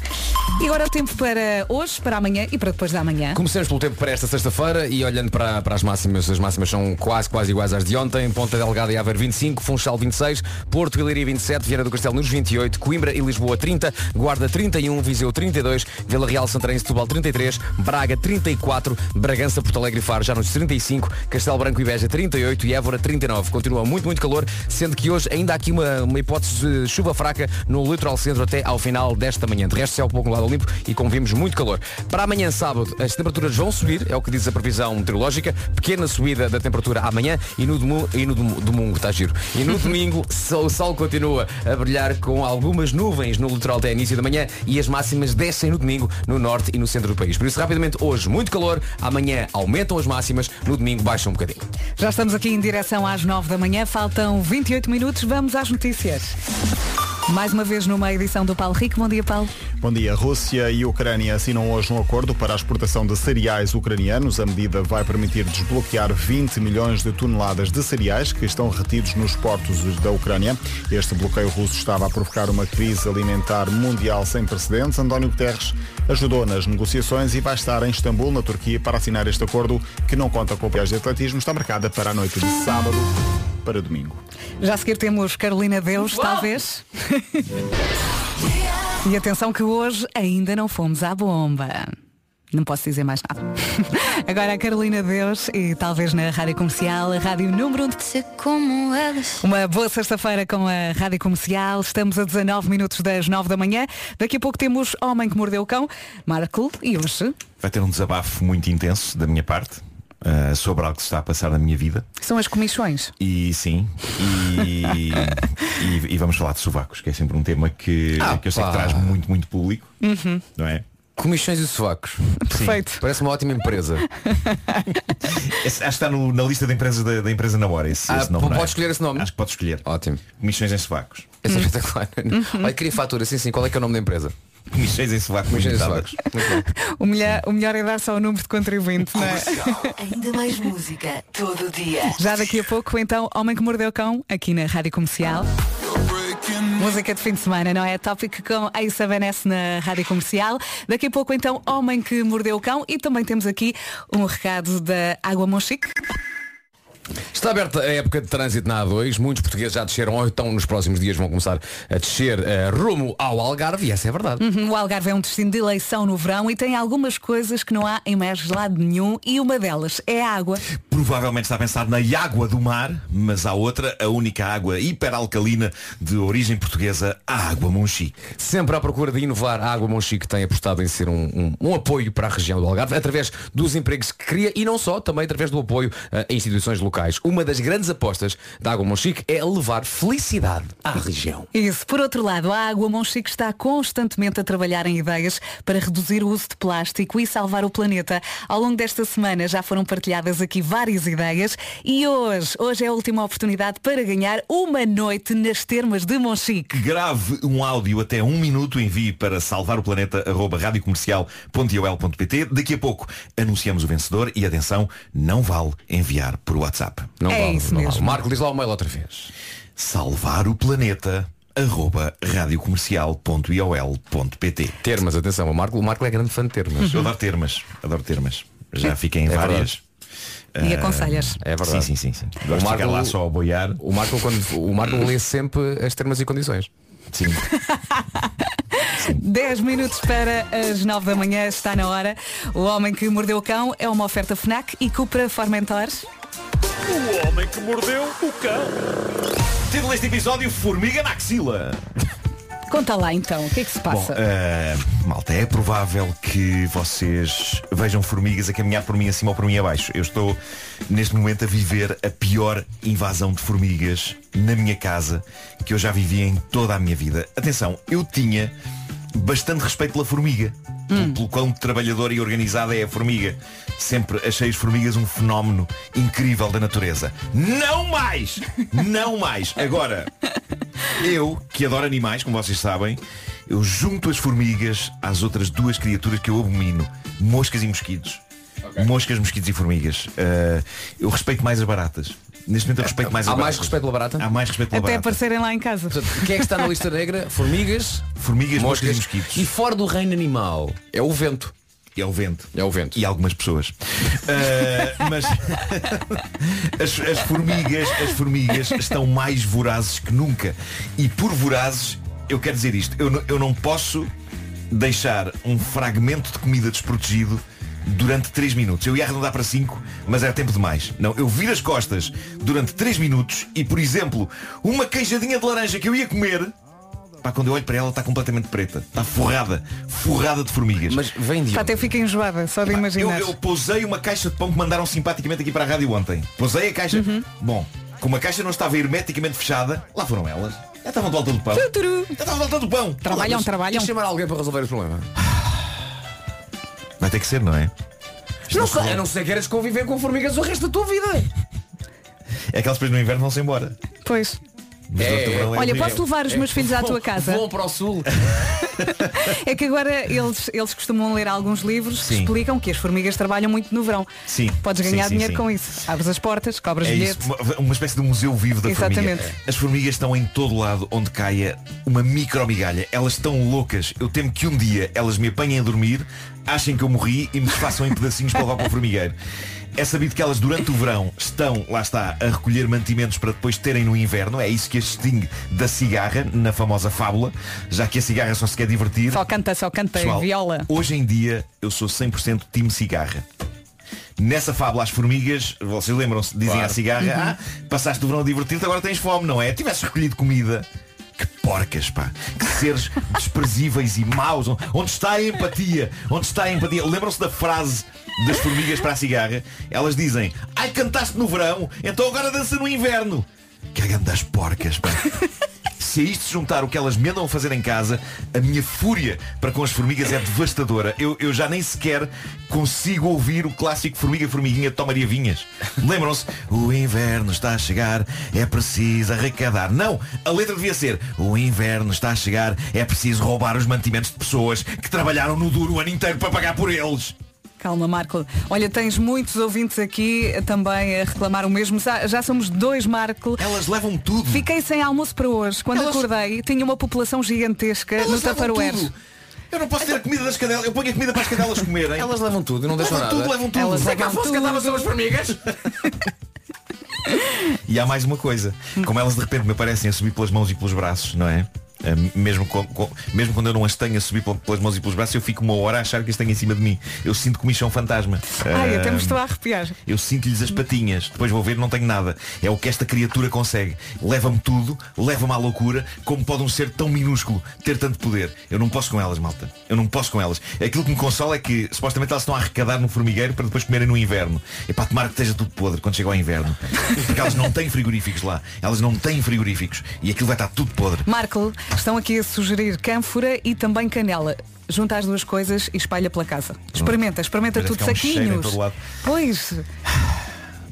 E agora o tempo para hoje, para amanhã e para depois da manhã. Começamos pelo tempo para esta sexta-feira e olhando para, para as máximas, as máximas são quase, quase iguais às de ontem. Ponta Delgada e Aveiro 25, Funchal 26, Porto e Leiria 27, Vieira do Castelo nos 28, Coimbra e Lisboa 30, Guarda 31, Viseu 32, Vila Real, Santarém e Setúbal 33, Braga 34, Bragança, Porto Alegre e Faro já nos 35 35, Castelo Branco e Beja 38 e Évora 39. Continua muito, muito calor, sendo que hoje ainda há aqui uma, uma hipótese de chuva fraca no litoral centro até ao final desta manhã. De resto, céu pouco lado limpo e como vimos, muito calor. Para amanhã, sábado, as temperaturas vão subir, é o que diz a previsão meteorológica. Pequena subida da temperatura amanhã e no, domu, e no domingo, está giro. E no domingo, o sol continua a brilhar com algumas nuvens no litoral até início da manhã e as máximas descem no domingo no norte e no centro do país. Por isso, rapidamente, hoje, muito calor, amanhã aumentam as máximas, no domingo baixam um bocadinho. Já estamos aqui em direção às 9 da manhã, faltam 28 minutos, vamos às notícias. Mais uma vez numa edição do Paulo Rico. Bom dia, Paulo. Bom dia. Rússia e Ucrânia assinam hoje um acordo para a exportação de cereais ucranianos. A medida vai permitir desbloquear 20 milhões de toneladas de cereais que estão retidos nos portos da Ucrânia. Este bloqueio russo estava a provocar uma crise alimentar mundial sem precedentes. António Guterres ajudou nas negociações e vai estar em Istambul, na Turquia, para assinar este acordo que não conta com o de atletismo. Está marcada para a noite de sábado para domingo. Já a seguir temos Carolina Deus, talvez. e atenção que hoje ainda não fomos à bomba. Não posso dizer mais nada. Agora a Carolina Deus e talvez na Rádio Comercial, a Rádio Número 1 de como elas. Uma boa sexta-feira com a Rádio Comercial. Estamos a 19 minutos das 9 da manhã. Daqui a pouco temos Homem que Mordeu o Cão, Marco, e hoje Vai ter um desabafo muito intenso da minha parte uh, sobre algo que se está a passar na minha vida. são as comissões. E sim, e, e, e vamos falar de sovacos, que é sempre um tema que, Ah, que eu sei que pá. traz muito, muito público, Uhum. não é? Comissões e sovacos. Perfeito. Parece uma ótima empresa. Esse- acho que está no- na lista de empresas da, da empresa Namora. Esse, Ah, esse nome, po- não é? pode escolher esse nome? Acho que pode escolher. Ótimo. Comissões em sovacos. Esse é espetacular. Olha, queria fatura, sim, sim. Qual é que é o nome da empresa? Comissões em sovacos. Comissões e sovacos. Bem. O melhor, o melhor é dar só o número de contribuinte, não é? Ainda mais música todo dia. Já daqui a pouco, então, Homem que Mordeu o Cão, aqui na Rádio Comercial. Música de fim de semana, não é? Tópico com a Isa Vanessa na Rádio Comercial. Daqui a pouco, então, Homem que Mordeu o Cão. E também temos aqui um recado da Água Monchique. Está aberta a época de trânsito na A2. Muitos portugueses já desceram ou então nos próximos dias vão começar a descer eh, rumo ao Algarve e essa é verdade. Uhum, O Algarve é um destino de eleição no verão e tem algumas coisas que não há em mais lado nenhum e uma delas é a água. Provavelmente está a pensar na água do mar, mas há outra, a única água hiperalcalina de origem portuguesa, a água Monchique. Sempre à procura de inovar, a Água Monchique tem apostado em ser um, um- um apoio para a região do Algarve, através dos empregos que cria e não só, também através do apoio eh, a instituições locais. Uma das grandes apostas da Água Monchique é levar felicidade à região. Isso. Por outro lado, a Água Monchique está constantemente a trabalhar em ideias para reduzir o uso de plástico e salvar o planeta. Ao longo desta semana já foram partilhadas aqui várias ideias e hoje, hoje é a última oportunidade para ganhar uma noite nas termas de Monchique. Grave um áudio até um minuto, envie para salvar o planeta. Daqui a pouco anunciamos o vencedor e atenção, não vale enviar por WhatsApp. Não É vale, isso não mesmo. vale. Marco, diz lá o mail outra vez. Salvar o planeta arroba radiocomercial.iol.pt Termas, atenção, o Marco, o Marco é grande fã de termas. Eu adoro termas, adoro termas. Já fiquei em É várias. E aconselhas. É verdade. Sim, sim, sim. sim. Gosto de Marco- ficar lá só a boiar. O Marco, quando, o Marco lê sempre as termas e condições. Sim. 10 minutos para as 9 da manhã, está na hora. O Homem que Mordeu o Cão é uma oferta FNAC e Cupra Formentor. Título deste episódio, Formiga na Axila. Conta lá então, o que é que se Bom, passa? eh, malta, é provável que vocês vejam formigas a caminhar por mim acima ou por mim abaixo. Eu estou neste momento a viver a pior invasão de formigas na minha casa que eu já vivi em toda a minha vida. Atenção, eu tinha bastante respeito pela formiga. Pelo- Pelo quão trabalhadora e organizada é a formiga. Sempre achei as formigas um fenómeno incrível da natureza. Não mais! Não mais! Agora, eu, que adoro animais, como vocês sabem, eu junto as formigas às outras duas criaturas que eu abomino. Moscas e mosquitos. Moscas, mosquitos e formigas. Uh, eu respeito mais as baratas. Neste momento eu respeito mais Há mais baratas. respeito pela barata? Há mais respeito pela Até barata. aparecerem lá em casa. Portanto, quem é que está na lista negra? Formigas, Formigas, moscas, e mosquitos. E fora do reino animal é o vento. É o vento. É o vento. E algumas pessoas. Uh, mas as, as formigas, as formigas estão mais vorazes que nunca. E por vorazes, eu quero dizer isto. Eu, eu não posso deixar um fragmento de comida desprotegido durante 3 minutos. Eu ia arredondar para 5, mas era tempo demais. Não, eu viro as costas durante 3 minutos e, por exemplo, uma queijadinha de laranja que eu ia comer, pá, quando eu olho para ela está completamente preta. Está forrada, forrada de formigas. Mas vem de Pá, Até fica enjoada, só de Pá, eu, imaginar. eu pousei uma caixa de pão que mandaram simpaticamente aqui para a rádio ontem. Pousei a caixa. Uhum. Bom, como a caixa não estava hermeticamente fechada, lá foram elas. Já estavam de volta do pão. Já estavam de volta do pão. Trabalham, trabalham. Chamar alguém para resolver o problema? Vai ter que ser, não é? Não sei, a não ser que queres conviver com formigas o resto da tua vida. É que elas depois no inverno vão-se embora. Pois. É, verão Olha, posso levar os meus filhos à tua casa? Vão para o sul. É que agora eles, eles costumam ler alguns livros que explicam que as formigas trabalham muito no verão. Sim. Podes ganhar Sim, dinheiro sim. com isso. Abres as portas, cobras É isso, bilhete. uma, uma espécie de museu vivo da Exatamente. formiga. As formigas estão em todo lado onde caia uma micromigalha. Elas estão loucas. Eu temo que um dia elas me apanhem a dormir, achem que eu morri e me desfaçam em pedacinhos para levar para o formigueiro. É sabido que elas durante o verão estão, lá está, a recolher mantimentos para depois terem no inverno. É isso que as distingue da cigarra, na famosa fábula, já que a cigarra só se quer divertir. Só canta, só canta Pessoal, viola. Hoje em dia eu sou 100% time cigarra. Nessa fábula as formigas, vocês lembram-se, dizem Claro. à cigarra, ah, passaste o verão a divertir-te, agora tens fome, não é? Tivesses recolhido comida. Que porcas, pá. Que seres desprezíveis e maus. Onde está a empatia? Onde está a empatia? Lembram-se da frase das formigas para a cigarra? Elas dizem, ai, cantaste no verão, então agora dança no inverno. Cagando das porcas, pá. Se a isto juntar o que elas me andam a fazer em casa, a minha fúria para com as formigas é devastadora. Eu, eu já nem sequer consigo ouvir o clássico Formiga Formiguinha de Tomaria Vinhas. Lembram-se? O inverno está a chegar, é preciso arrecadar. Não, a letra devia ser O inverno está a chegar, é preciso roubar os mantimentos de pessoas que trabalharam no duro o ano inteiro para pagar por eles. Calma, Marco. Olha, tens muitos ouvintes aqui também a reclamar o mesmo. Já, já somos dois, Marco. Elas levam tudo. Fiquei sem almoço para hoje. Quando Elas- acordei, tinha uma população gigantesca Elas no tudo. Eu não posso ter a comida das cadelas. Eu ponho a comida para as cadelas comerem. Elas levam tudo e não deixam levam nada. tudo, levam tudo. Elas Se é que levam fosse tudo. cantava sobre as formigas. E há mais uma coisa. Como elas de repente me aparecem a subir pelas mãos e pelos braços, não é? Ah, Mesmo, com- com- mesmo quando eu não as tenho a subir pel- pelas mãos e pelos braços, eu fico uma hora a achar que as tenho em cima de mim. Eu sinto que são fantasma. Ai, até me estou a arrepiar. Eu sinto-lhes as patinhas. Depois vou ver, não tenho nada. É o que esta criatura consegue. Leva-me tudo, leva-me à loucura. Como pode um ser tão minúsculo ter tanto poder? Eu não posso com elas, malta. Eu não posso com elas. Aquilo que me consola é que supostamente elas estão a arrecadar no formigueiro para depois comerem no inverno. É para tomar que esteja tudo podre quando chega ao inverno. Porque elas não têm frigoríficos lá. Elas não têm frigoríficos. E aquilo vai estar tudo podre. Marco, estão aqui a sugerir cânfora e também canela. Junta as duas coisas e espalha pela casa. Experimenta, experimenta Parece tudo que há um cheiro em saquinhos. todo lado. Pois,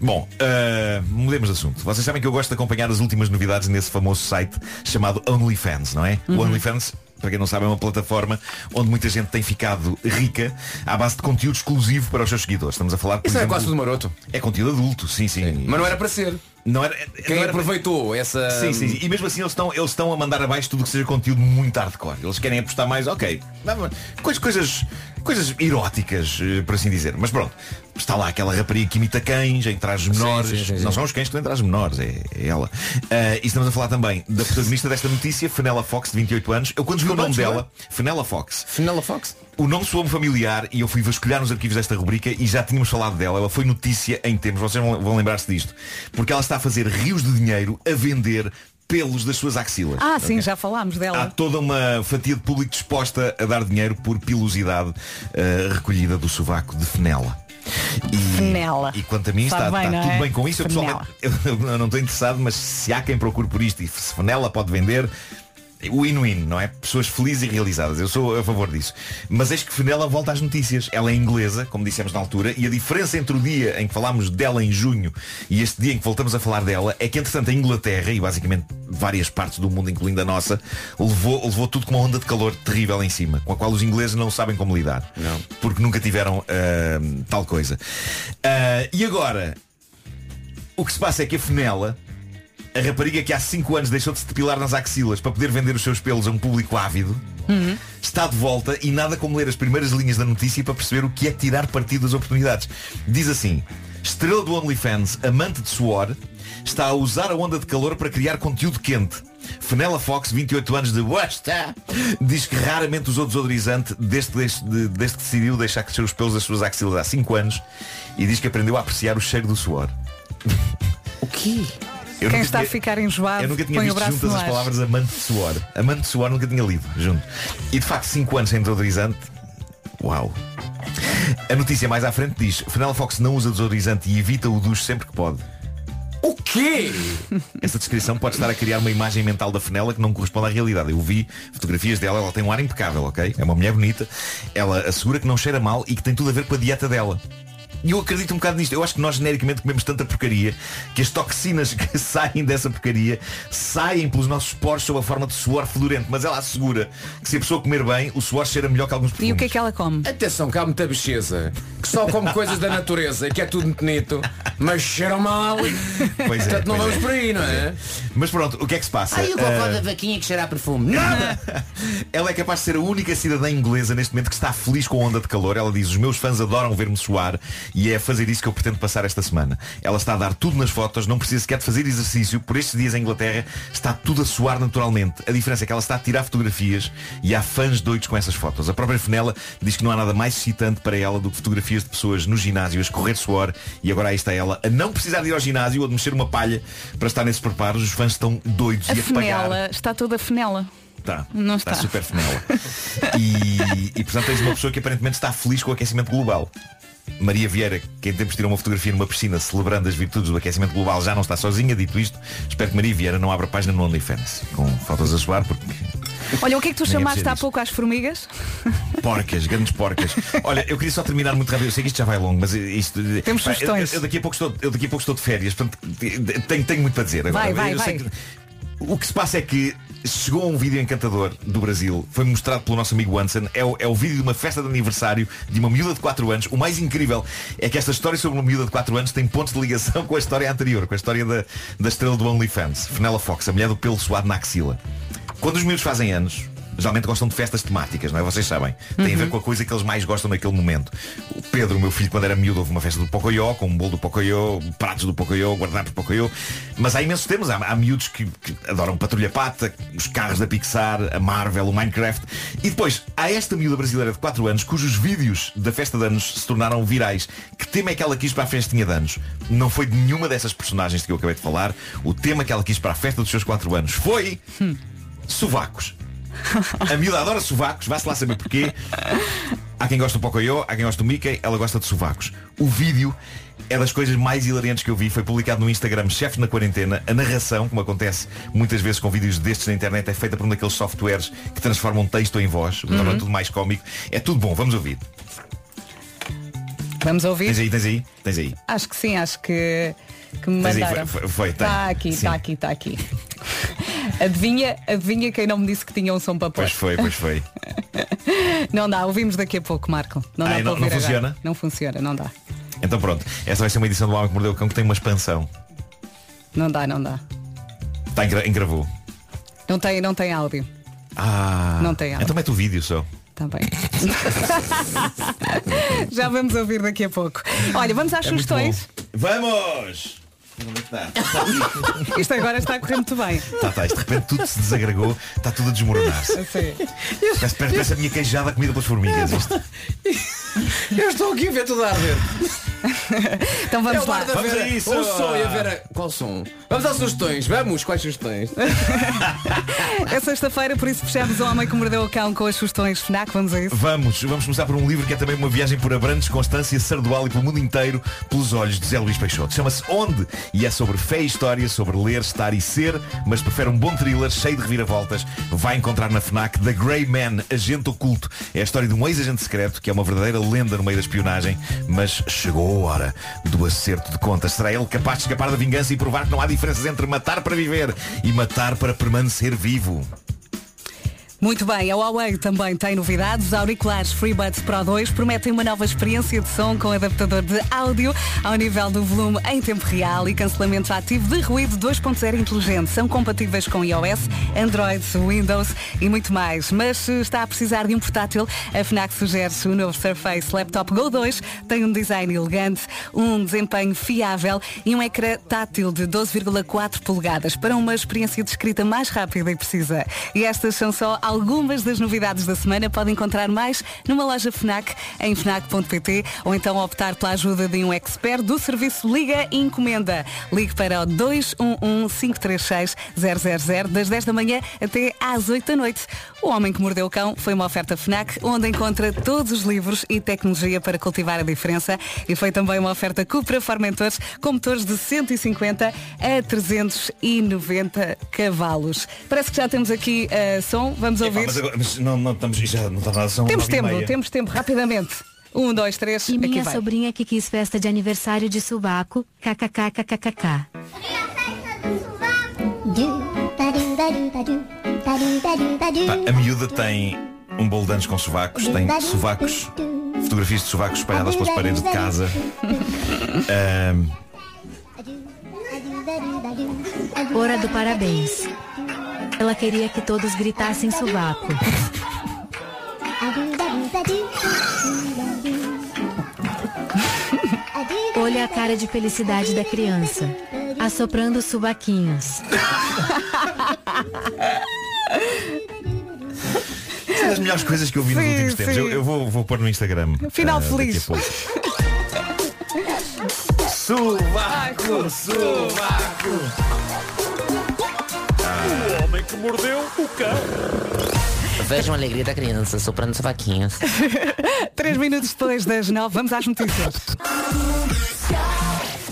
Bom, uh, mudemos de assunto. Vocês sabem que eu gosto de acompanhar as últimas novidades nesse famoso site chamado OnlyFans, não é? O OnlyFans, para quem não sabe, é uma plataforma onde muita gente tem ficado rica à base de conteúdo exclusivo para os seus seguidores. Estamos a falar, por Isso é exemplo, quase tudo maroto. É conteúdo adulto, sim, sim. Mas não era para ser. Não era, Quem não era- aproveitou essa. Sim, sim, sim. E mesmo assim eles estão, eles estão a mandar abaixo tudo o que seja conteúdo muito hardcore. Eles querem apostar mais, ok. Coisas, coisas, coisas eróticas, eh, por assim dizer. Mas pronto, está lá aquela rapariga que imita cães em trajes menores. sim, sim, sim. Não são os cães que trajes menores, é, é ela. Ah, e estamos a falar também da protagonista desta notícia, Fenella Fox, de 28 anos. Eu quando vi o nome desculpa. dela, Fenella Fox, Fenella Fox. O nome soou-me familiar e eu fui vasculhar nos arquivos desta rubrica e já tínhamos falado dela. Ela foi notícia em tempos, vocês vão, lembrar-se disto. Porque ela está a fazer rios de dinheiro a vender pelos das suas axilas. ah, sim, Ok? já falámos Há dela. toda uma fatia de público disposta a dar dinheiro por pilosidade eh, recolhida do sovaco de Fenella. E, Fenella. e quanto a mim está, bem, está tudo é? bem com isso. Eu, pessoalmente, eu, eu não estou interessado, mas se há quem procure por isto e se Fenella pode vender, win-win, não é? Pessoas felizes e realizadas. Eu sou a favor disso. Mas eis que Fenella volta às notícias. Ela é inglesa, como dissemos na altura, e a diferença entre o dia em que falámos dela em junho e este dia em que voltamos a falar dela é que, entretanto, a Inglaterra e basicamente várias partes do mundo, incluindo a nossa, levou, levou tudo com uma onda de calor terrível em cima, com a qual os ingleses não sabem como lidar. Não. Porque nunca tiveram ah, tal coisa. Ah, e agora, o que se passa é que a Fenella a rapariga que há 5 anos deixou de se depilar nas axilas para poder vender os seus pelos a um público ávido está de volta e nada como ler as primeiras linhas da notícia para perceber o que é tirar partido das oportunidades. Diz assim, Estrela do OnlyFans, amante de suor, está a usar a onda de calor para criar conteúdo quente. Fenella Fox, 28 anos de Wasta, diz que raramente usou desodorizante desde, desde, desde que decidiu deixar crescer os pelos das suas axilas há 5 anos e diz que aprendeu a apreciar o cheiro do suor. O quê? Eu Quem nunca está tinha- a ficar enjoado, Eu nunca tinha visto juntas as palavras amante de suor. Amante de suor nunca tinha lido junto. E de facto 5 anos sem desodorizante. Uau. A notícia mais à frente diz Fenella Fox não usa desodorizante e evita o duche sempre que pode. O quê? Essa descrição pode estar a criar uma imagem mental da Fenella que não corresponde à realidade. Eu vi fotografias dela, ela tem um ar impecável, ok? É uma mulher bonita. Ela assegura que não cheira mal e que tem tudo a ver com a dieta dela. E eu acredito um bocado nisto. Eu acho que nós genericamente comemos tanta porcaria que as toxinas que saem dessa porcaria saem pelos nossos poros sob a forma de suor fedorento. Mas ela assegura que se a pessoa comer bem, o suor cheira melhor que alguns perfumes. E o que é que ela come? Atenção, que há muita bicheza que só come coisas da natureza e que é tudo muito bonito, mas cheiram mal. Pois é, Portanto, não pois vamos é. por aí, não é? Mas pronto, o que é que se passa? Ai, o cocó Ah, da vaquinha que cheira a perfume. Nada! Ela é capaz de ser a única cidadã inglesa neste momento que está feliz com a onda de calor. Ela diz, os meus fãs adoram ver-me suar e é a fazer isso que eu pretendo passar esta semana. Ela está a dar tudo nas fotos, não precisa sequer de fazer exercício. Por estes dias em Inglaterra está tudo a suar naturalmente. A diferença é que ela está a tirar fotografias e há fãs doidos com essas fotos. A própria Fenella diz que não há nada mais excitante para ela do que fotografias de pessoas no ginásio a escorrer suor e agora aí está ela a não precisar de ir ao ginásio ou de mexer uma palha para estar nesses preparos. Os fãs estão doidos A e a pagar. fenela, está toda fenela. Tá, Não está. está. super fenela. E, e portanto tens uma pessoa que aparentemente está feliz com o aquecimento global. Maria Vieira, que em tempos tirou uma fotografia numa piscina celebrando as virtudes do aquecimento global, já não está sozinha. Dito isto, espero que Maria Vieira não abra página no OnlyFans com fotos a suar, porque Olha, o que é que tu é chamaste há pouco às formigas? porcas, grandes porcas. Olha, eu queria só terminar muito rápido. Eu sei que isto já vai longo, mas isto. Temos Pá, sugestões. Eu, eu daqui a pouco estou, eu daqui a pouco estou de férias, portanto tenho, tenho muito para dizer agora. Vai, vai, Eu vai. O que se passa é que chegou um vídeo encantador do Brasil, foi mostrado pelo nosso amigo Wanson, é o, é o vídeo de uma festa de aniversário de uma miúda de 4 anos. O mais incrível é que esta história sobre uma miúda de 4 anos tem pontos de ligação com a história anterior, com a história da, da estrela do OnlyFans, Fenella Fox, a mulher do pelo suado na axila. Quando os miúdos fazem anos, geralmente gostam de festas temáticas, não é? Vocês sabem. Tem a ver com a coisa que eles mais gostam naquele momento. O Pedro, meu filho, quando era miúdo, houve uma festa do Pocoyo, com um bolo do Pocoyo, pratos do Pocoyo, guardanapos do Pocoyo. Mas há imensos temas. Há, há miúdos que, que adoram Patrulha Pata, os carros da Pixar, a Marvel, o Minecraft. E depois, há esta miúda brasileira de 4 anos, cujos vídeos da festa de anos se tornaram virais. Que tema é que ela quis para a festinha de anos? Não foi de nenhuma dessas personagens de que eu acabei de falar. O tema que ela quis para a festa dos seus 4 anos foi... Sovacos. A miúda adora sovacos, vá-se lá saber porquê. Há quem gosta do Pocoyo, há quem gosta do Mickey, ela gosta de sovacos. O vídeo é das coisas mais hilariantes que eu vi. Foi publicado no Instagram Chefes na Quarentena. A narração, como acontece muitas vezes com vídeos destes na internet, é feita por um daqueles softwares que transformam texto em voz, que torna Uhum. tudo mais cómico. É tudo bom, vamos ouvir. Vamos ouvir? Tens aí, tens aí, tens aí. Acho que sim, acho que, que me Tens aí, mandaram. foi- foi- foi, tem. Está aqui, está aqui, está aqui. Adivinha, adivinha quem não me disse que tinha um som para pôr. Pois foi, pois foi. Não dá, ouvimos daqui a pouco, Marco. Não dá para não- não agora. funciona? Não funciona, não dá. Então pronto, esta vai ser uma edição do Homem que Mordeu o Cão que tem uma expansão. Não dá, não dá. Está em, gra- em gravou. Não tem, não tem áudio. Ah, Não tem áudio. Então mete o vídeo só. Também. Já vamos ouvir daqui a pouco. Olha, vamos às É sugestões. Vamos! Está? Isto agora está a correr muito bem. Tá, tá, isto de repente tudo se desagregou, está tudo a desmoronar-se. Parece, parece a minha queijada comida pelas formigas. Isto. Eu estou aqui a ver tudo a arder. Então vamos É lá. Vamos Vera. a isso. O som e a Vera. Qual som? Vamos às sugestões. Vamos, quais sugestões? É sexta-feira, por isso fechamos o Homem que Mordeu o Cão com as sugestões FNAC. Vamos a isso. Vamos, vamos começar por um livro que é também uma viagem por Abrantes, Constância, Sardual e pelo mundo inteiro pelos olhos de Zé Luís Peixoto. Chama-se Onde? E é sobre fé e história, sobre ler, estar e ser, mas prefere um bom thriller cheio de reviravoltas. Vai encontrar na FNAC The Grey Man, Agente Oculto. É a história de um ex-agente secreto que é uma verdadeira lenda no meio da espionagem, mas chegou a hora do acerto de contas. Será ele capaz de escapar da vingança e provar que não há diferenças entre matar para viver e matar para permanecer vivo? Muito bem, a Huawei também tem novidades. Os auriculares FreeBuds Pro 2 prometem uma nova experiência de som com adaptador de áudio ao nível do volume em tempo real e cancelamento ativo de ruído 2.0 inteligente. São compatíveis com iOS, Android, Windows e muito mais. Mas se está a precisar de um portátil, a FNAC sugere o novo Surface Laptop Go 2. Tem um design elegante, um desempenho fiável e um ecrã tátil de 12,4 polegadas para uma experiência de escrita mais rápida e precisa. E estas são só algumas das novidades da semana. Pode encontrar mais numa loja FNAC em FNAC.pt ou então optar pela ajuda de um expert do serviço Liga e Encomenda. Ligue para o 211-536-000 das 10 da manhã até às 8 da noite. O Homem que Mordeu o Cão foi uma oferta FNAC onde encontra todos os livros e tecnologia para cultivar a diferença e foi também uma oferta Cupra Formentores com motores de 150 a 390 cavalos. Parece que já temos aqui uh, som. Vamos Epá, ouvir. mas agora, mas não, não estamos, já não está nada, são Temos tempo, temos tempo, rapidamente. Um, dois, três, E aqui minha vai. sobrinha que quis festa de aniversário de subaco, kkkkkkk. Pá, a miúda tem um bolo de anos com sovacos, tem sovacos, fotografias de sovacos espalhadas pelas paredes de casa. Ahm, Hora do parabéns. Ela queria que todos gritassem subaco. Olha a cara de felicidade da criança, assoprando os subaquinhos. É das melhores coisas que eu vi nos Sim, últimos tempos. sim. Eu, eu vou, vou pôr no Instagram. Final ah, daqui a feliz. pouco. Sovaco, sovaco. Vejam a alegria da criança, soprando vaquinhas. Três minutos depois das nove, vamos às notícias.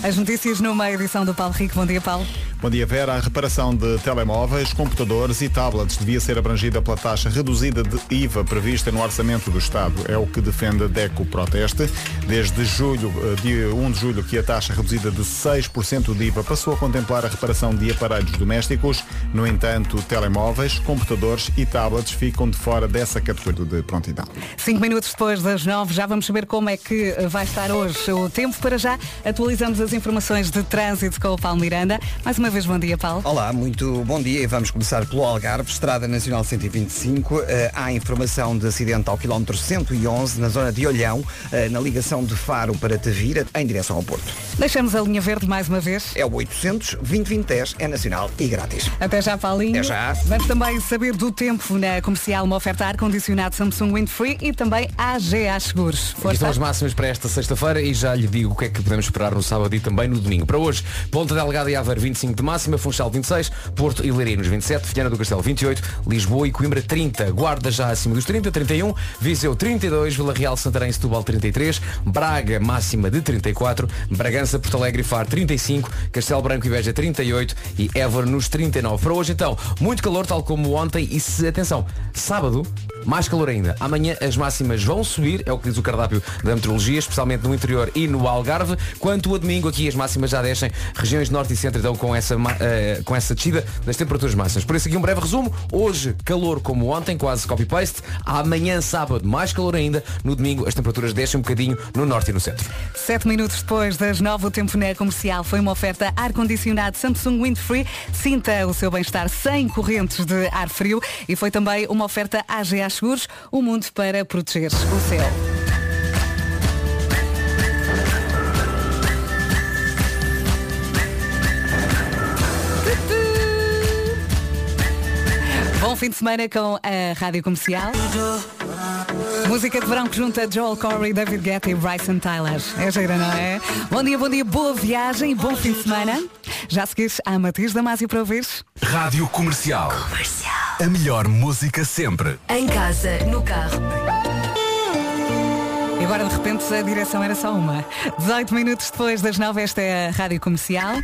As notícias numa edição do Paulo Rico. Bom dia, Paulo. Bom dia, Vera. A reparação de telemóveis, computadores e tablets devia ser abrangida pela taxa reduzida de IVA prevista no orçamento do Estado. É o que defende a DECO Proteste. Desde julho, eh, dia 1 de julho, que a taxa reduzida de 6% de IVA passou a contemplar a reparação de aparelhos domésticos. No entanto, telemóveis, computadores e tablets ficam de fora dessa categoria de prontidão. Cinco minutos depois das nove, já vamos saber como é que vai estar hoje o tempo. Para já, atualizamos as informações de trânsito com o Paulo Miranda. Mais uma vez, bom dia, Paulo. Olá, muito bom dia e vamos começar pelo Algarve, Estrada Nacional 125. Eh, há informação de acidente ao quilómetro 111 na zona de Olhão, eh, na ligação de Faro para Tavira, em direção ao Porto. Deixamos a linha verde mais uma vez. É o 800 2010 é nacional e grátis. Até já, Paulinho. Até já. Vamos também saber do tempo na comercial, uma oferta ar-condicionado Samsung Windfree e também AGA Seguros. Aqui Força. estão as máximas para esta sexta-feira e já lhe digo o que é que podemos esperar no sábado e também no domingo. Para hoje, Ponta Delgada e Aveiro 25 de máxima, Funchal 26, Porto e Leiria nos 27, Viana do Castelo 28, Lisboa e Coimbra 30, Guarda já acima dos 30, 31, Viseu 32, Vila Real, Santarém Setúbal 33, Braga máxima de 34, Bragança, Porto Alegre e Faro 35, Castelo Branco e Beja 38 e Évora nos 39. Para hoje então, muito calor tal como ontem e se, atenção, sábado, mais calor ainda. Amanhã as máximas vão subir, é o que diz o cardápio da meteorologia, especialmente no interior e no Algarve. Quanto a domingo, aqui as máximas já descem. Regiões norte e centro então com essa, ma- eh, com essa descida das temperaturas máximas. Por isso aqui um breve resumo. Hoje, calor como ontem, quase copy-paste. Amanhã, sábado, mais calor ainda. No domingo, as temperaturas descem um bocadinho no norte e no centro. Sete minutos depois das nove, o tempo na comercial foi uma oferta ar-condicionado Samsung Windfree. Sinta o seu bem-estar sem correntes de ar frio e foi também uma oferta AGA Seguros, o mundo para proteger o céu. Fim de semana com a Rádio Comercial. Música de verão que junta Joel Corey, David Guetta e Bryson Tyler. É gira, não é? Bom dia, bom dia, boa viagem e bom fim de semana. Já seguires a Matias Damasio para ouvir? Rádio Comercial. A melhor música sempre. Em casa, no carro. E agora de repente a direção era só uma. 18 minutos depois das 9, esta é a Rádio Comercial.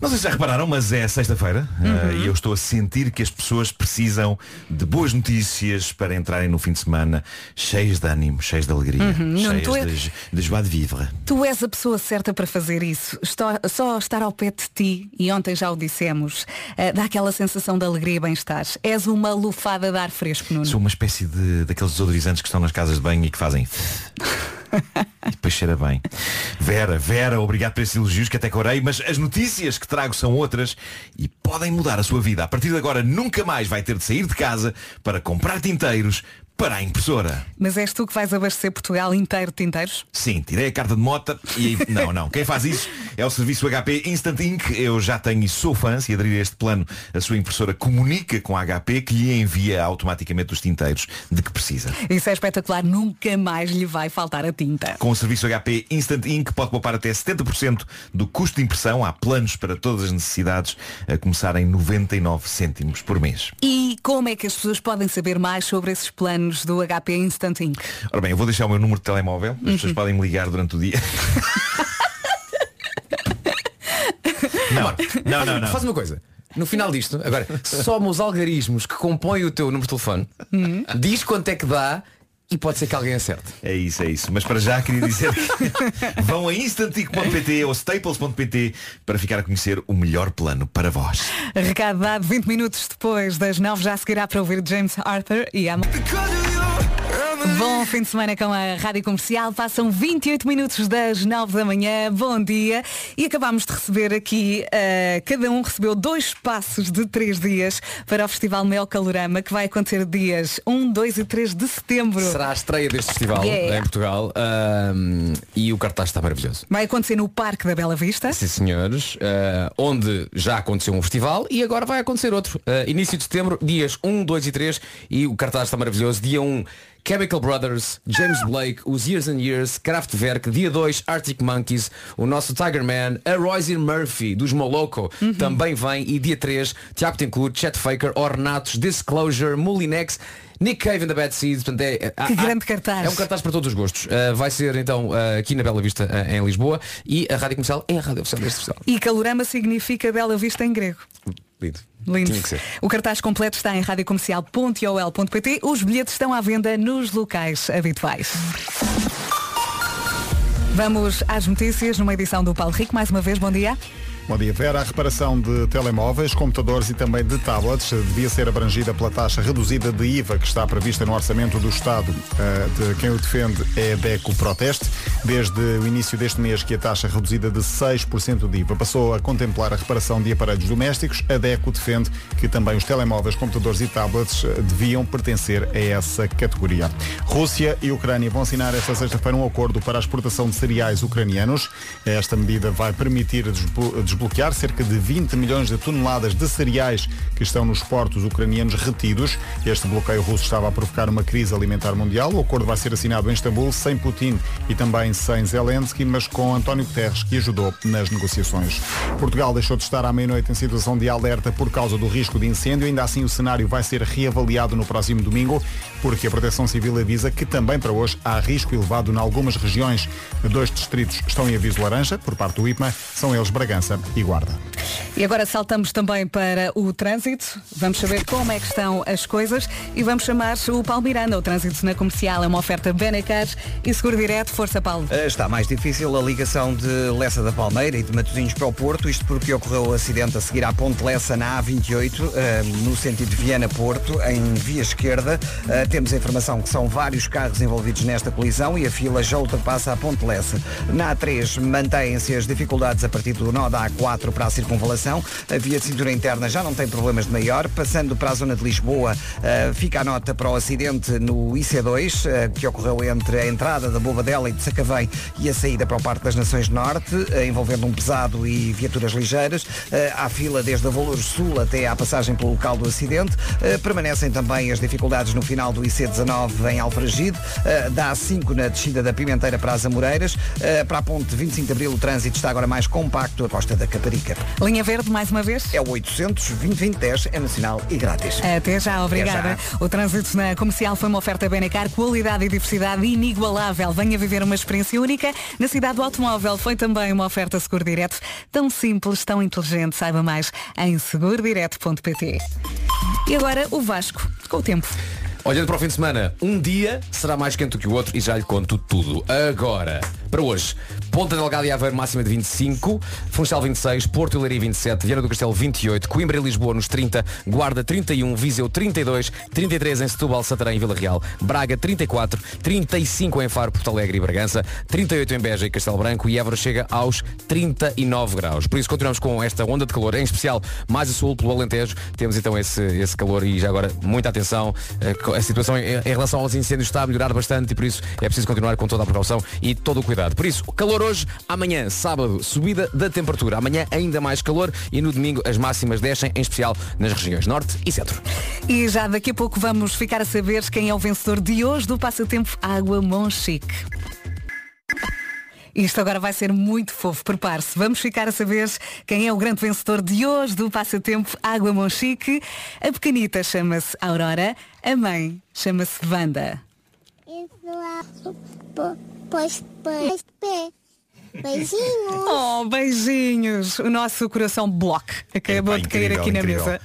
Não sei se já repararam, mas é sexta-feira uh, e eu estou a sentir que as pessoas precisam de boas notícias para entrarem no fim de semana cheios de ânimo, cheios de alegria, Uhum, cheios é- de, de joie de vivre. Tu és a pessoa certa para fazer isso. Estou- só estar ao pé de ti, e ontem já o dissemos, eh, dá aquela sensação de alegria e bem-estar. És uma lufada de ar fresco, Nuno. Sou uma espécie de daqueles desodorizantes que estão nas casas de banho e que fazem e depois cheira bem. Vera, Vera, obrigado por esses elogios que até corei, mas as notícias que trago são outras e podem mudar a sua vida. A partir de agora nunca mais vai ter de sair de casa para comprar tinteiros para a impressora. Mas és tu que vais abastecer Portugal inteiro de tinteiros? Sim, tirei a carta de mota e não, não. Quem faz isso é o serviço HP Instant Ink. Eu já tenho e sou fã. Se aderir a este plano, a sua impressora comunica com a HP que lhe envia automaticamente os tinteiros de que precisa. Isso é espetacular, nunca mais lhe vai faltar a tinta. Com o serviço HP Instant Ink pode poupar até 70% do custo de impressão. Há planos para todas as necessidades, a começar em 99 cêntimos por mês. E como é que as pessoas podem saber mais sobre esses planos do HP Instant Ink? Ora bem, eu vou deixar o meu número de telemóvel. As Uhum. pessoas podem me ligar durante o dia. não, não, não, não. Faz uma coisa. No final disto, agora, soma os algarismos que compõem o teu número de telefone, diz quanto é que dá e pode ser que alguém acerte. É isso, é isso. Mas para já queria dizer que vão a instantic.pt ou staples.pt para ficar a conhecer o melhor plano para vós. Recado dado 20 minutos depois das 9 já seguirá para ouvir James Arthur e a Bom fim de semana com a Rádio Comercial. Passam 28 minutos das 9 da manhã. Bom dia. E acabámos de receber aqui, eh, cada um recebeu dois passos de três dias para o Festival Mel Calorama, que vai acontecer dias 1, 2 e 3 de setembro. Será a estreia deste festival Yeah. em Portugal e o cartaz está maravilhoso. Vai acontecer no Parque da Bela Vista. Sim senhores, ah, onde já aconteceu um festival e agora vai acontecer outro. Ah, início de setembro, dias 1, 2 e 3 e o cartaz está maravilhoso. Dia 1, Chemical Brothers, James Blake, os Years and Years, Kraftwerk, dia 2, Arctic Monkeys, o nosso Tiger Man, a Royce Murphy, dos Moloko, também vem e dia 3, Tiago Tencourt, Chet Faker, Ornatos, Disclosure, Mulinex, Nick Cave and the Bad Seeds, portanto, é, Que há- há- grande cartaz. É um cartaz para todos os gostos. Uh, vai ser então uh, aqui na Bela Vista, uh, em Lisboa, e a Rádio Comercial é a rádio oficial deste festival. E Calorama significa Bela Vista em grego. Lindo. Lindo. O cartaz completo está em radiocomercial.ol.pt. Os bilhetes estão à venda nos locais habituais. Vamos às notícias numa edição do Paulo Rico. Mais uma vez, bom dia. Bom dia, Vera. A reparação de telemóveis, computadores e também de tablets devia ser abrangida pela taxa reduzida de IVA que está prevista no orçamento do Estado. Eh, de quem o defende é a DECO Proteste. Desde o início deste mês que a taxa reduzida de 6% de IVA passou a contemplar a reparação de aparelhos domésticos, a DECO defende que também os telemóveis, computadores e tablets eh, deviam pertencer a essa categoria. Rússia e Ucrânia vão assinar esta sexta-feira um acordo para a exportação de cereais ucranianos. Esta medida vai permitir desbloquear cerca de 20 milhões de toneladas de cereais que estão nos portos ucranianos retidos. Este bloqueio russo estava a provocar uma crise alimentar mundial. O acordo vai ser assinado em Istambul sem Putin e também sem Zelensky, mas com António Guterres, que ajudou nas negociações. Portugal deixou de estar à meia-noite em situação de alerta por causa do risco de incêndio. Ainda assim, o cenário vai ser reavaliado no próximo domingo, porque a Proteção Civil avisa que também para hoje há risco elevado em algumas regiões. Dois distritos estão em aviso laranja, por parte do IPMA, são eles Bragança e Guarda. E agora saltamos também para o trânsito. Vamos saber como é que estão as coisas e vamos chamar o Paulo Miranda. O trânsito na comercial é uma oferta Benacar e Seguro Direto. Força, Paulo. Uh, Está mais difícil a ligação de Lessa da Palmeira e de Matosinhos para o Porto, isto porque ocorreu o acidente a seguir à Ponte Lessa na A28, uh, no sentido de Viana-Porto, em via esquerda. Uh, temos a informação que são vários carros envolvidos nesta colisão e a fila já ultrapassa a Ponte Lessa. Na A3 mantêm-se as dificuldades a partir do nó da A4 para a circunvalação. A via de cintura interna já não tem problemas de maior. Passando para a zona de Lisboa, uh, fica a nota para o acidente no IC2, uh, que ocorreu entre a entrada da Bobadela e de Sacavém e a saída para o Parque das Nações Norte, eh, envolvendo um pesado e viaturas ligeiras. Eh, Há fila desde a Valores Sul até à passagem pelo local do acidente. Eh, Permanecem também as dificuldades no final do IC19 em Alfragide, eh, da A5 na descida da Pimenteira para as Amoreiras. Eh, Para a ponte 25 de Abril o trânsito está agora mais compacto a costa da Caparica. Linha Verde mais uma vez? É o 800 2010 é nacional e grátis. Até já, obrigada. Até já. O trânsito na comercial foi uma oferta Benecar, qualidade e diversidade inigualável. Venha viver uma experiência única. Na cidade do automóvel foi também uma oferta Seguro Direto. Tão simples, tão inteligente. Saiba mais em segurodireto.pt. E agora o Vasco, com o tempo. Olhando para o fim de semana, um dia será mais quente do que o outro e já lhe conto tudo. Agora, para hoje, Ponta Delgada e Aveiro máxima de 25, Funchal 26, Porto e Leiria 27, Viana do Castelo 28, Coimbra e Lisboa nos 30, Guarda 31, Viseu 32, 33 em Setúbal, Santarém e Vila Real, Braga 34, 35 em Faro, Porto Alegre e Bragança, 38 em Beja e Castelo Branco e Évora chega aos 39 graus. Por isso continuamos com esta onda de calor, em especial mais a sul, pelo Alentejo. Temos então esse, esse calor e já agora muita atenção. eh, A situação em, em relação aos incêndios está a melhorar bastante e por isso é preciso continuar com toda a precaução e todo o cuidado. Por isso, calor hoje, amanhã, sábado, subida da temperatura. Amanhã ainda mais calor e no domingo as máximas descem, em especial nas regiões norte e centro. E já daqui a pouco vamos ficar a saber quem é o vencedor de hoje do passatempo Água Monchique. Isto agora vai ser muito fofo, prepare-se. Vamos ficar a saber quem é o grande vencedor de hoje do passatempo Água Monchique. A pequenita chama-se Aurora, a mãe chama-se Wanda. Pois, pois, Beijinhos. Oh, beijinhos! O nosso coração bloco acabou Epá, de cair incrível, aqui na incrível. mesa.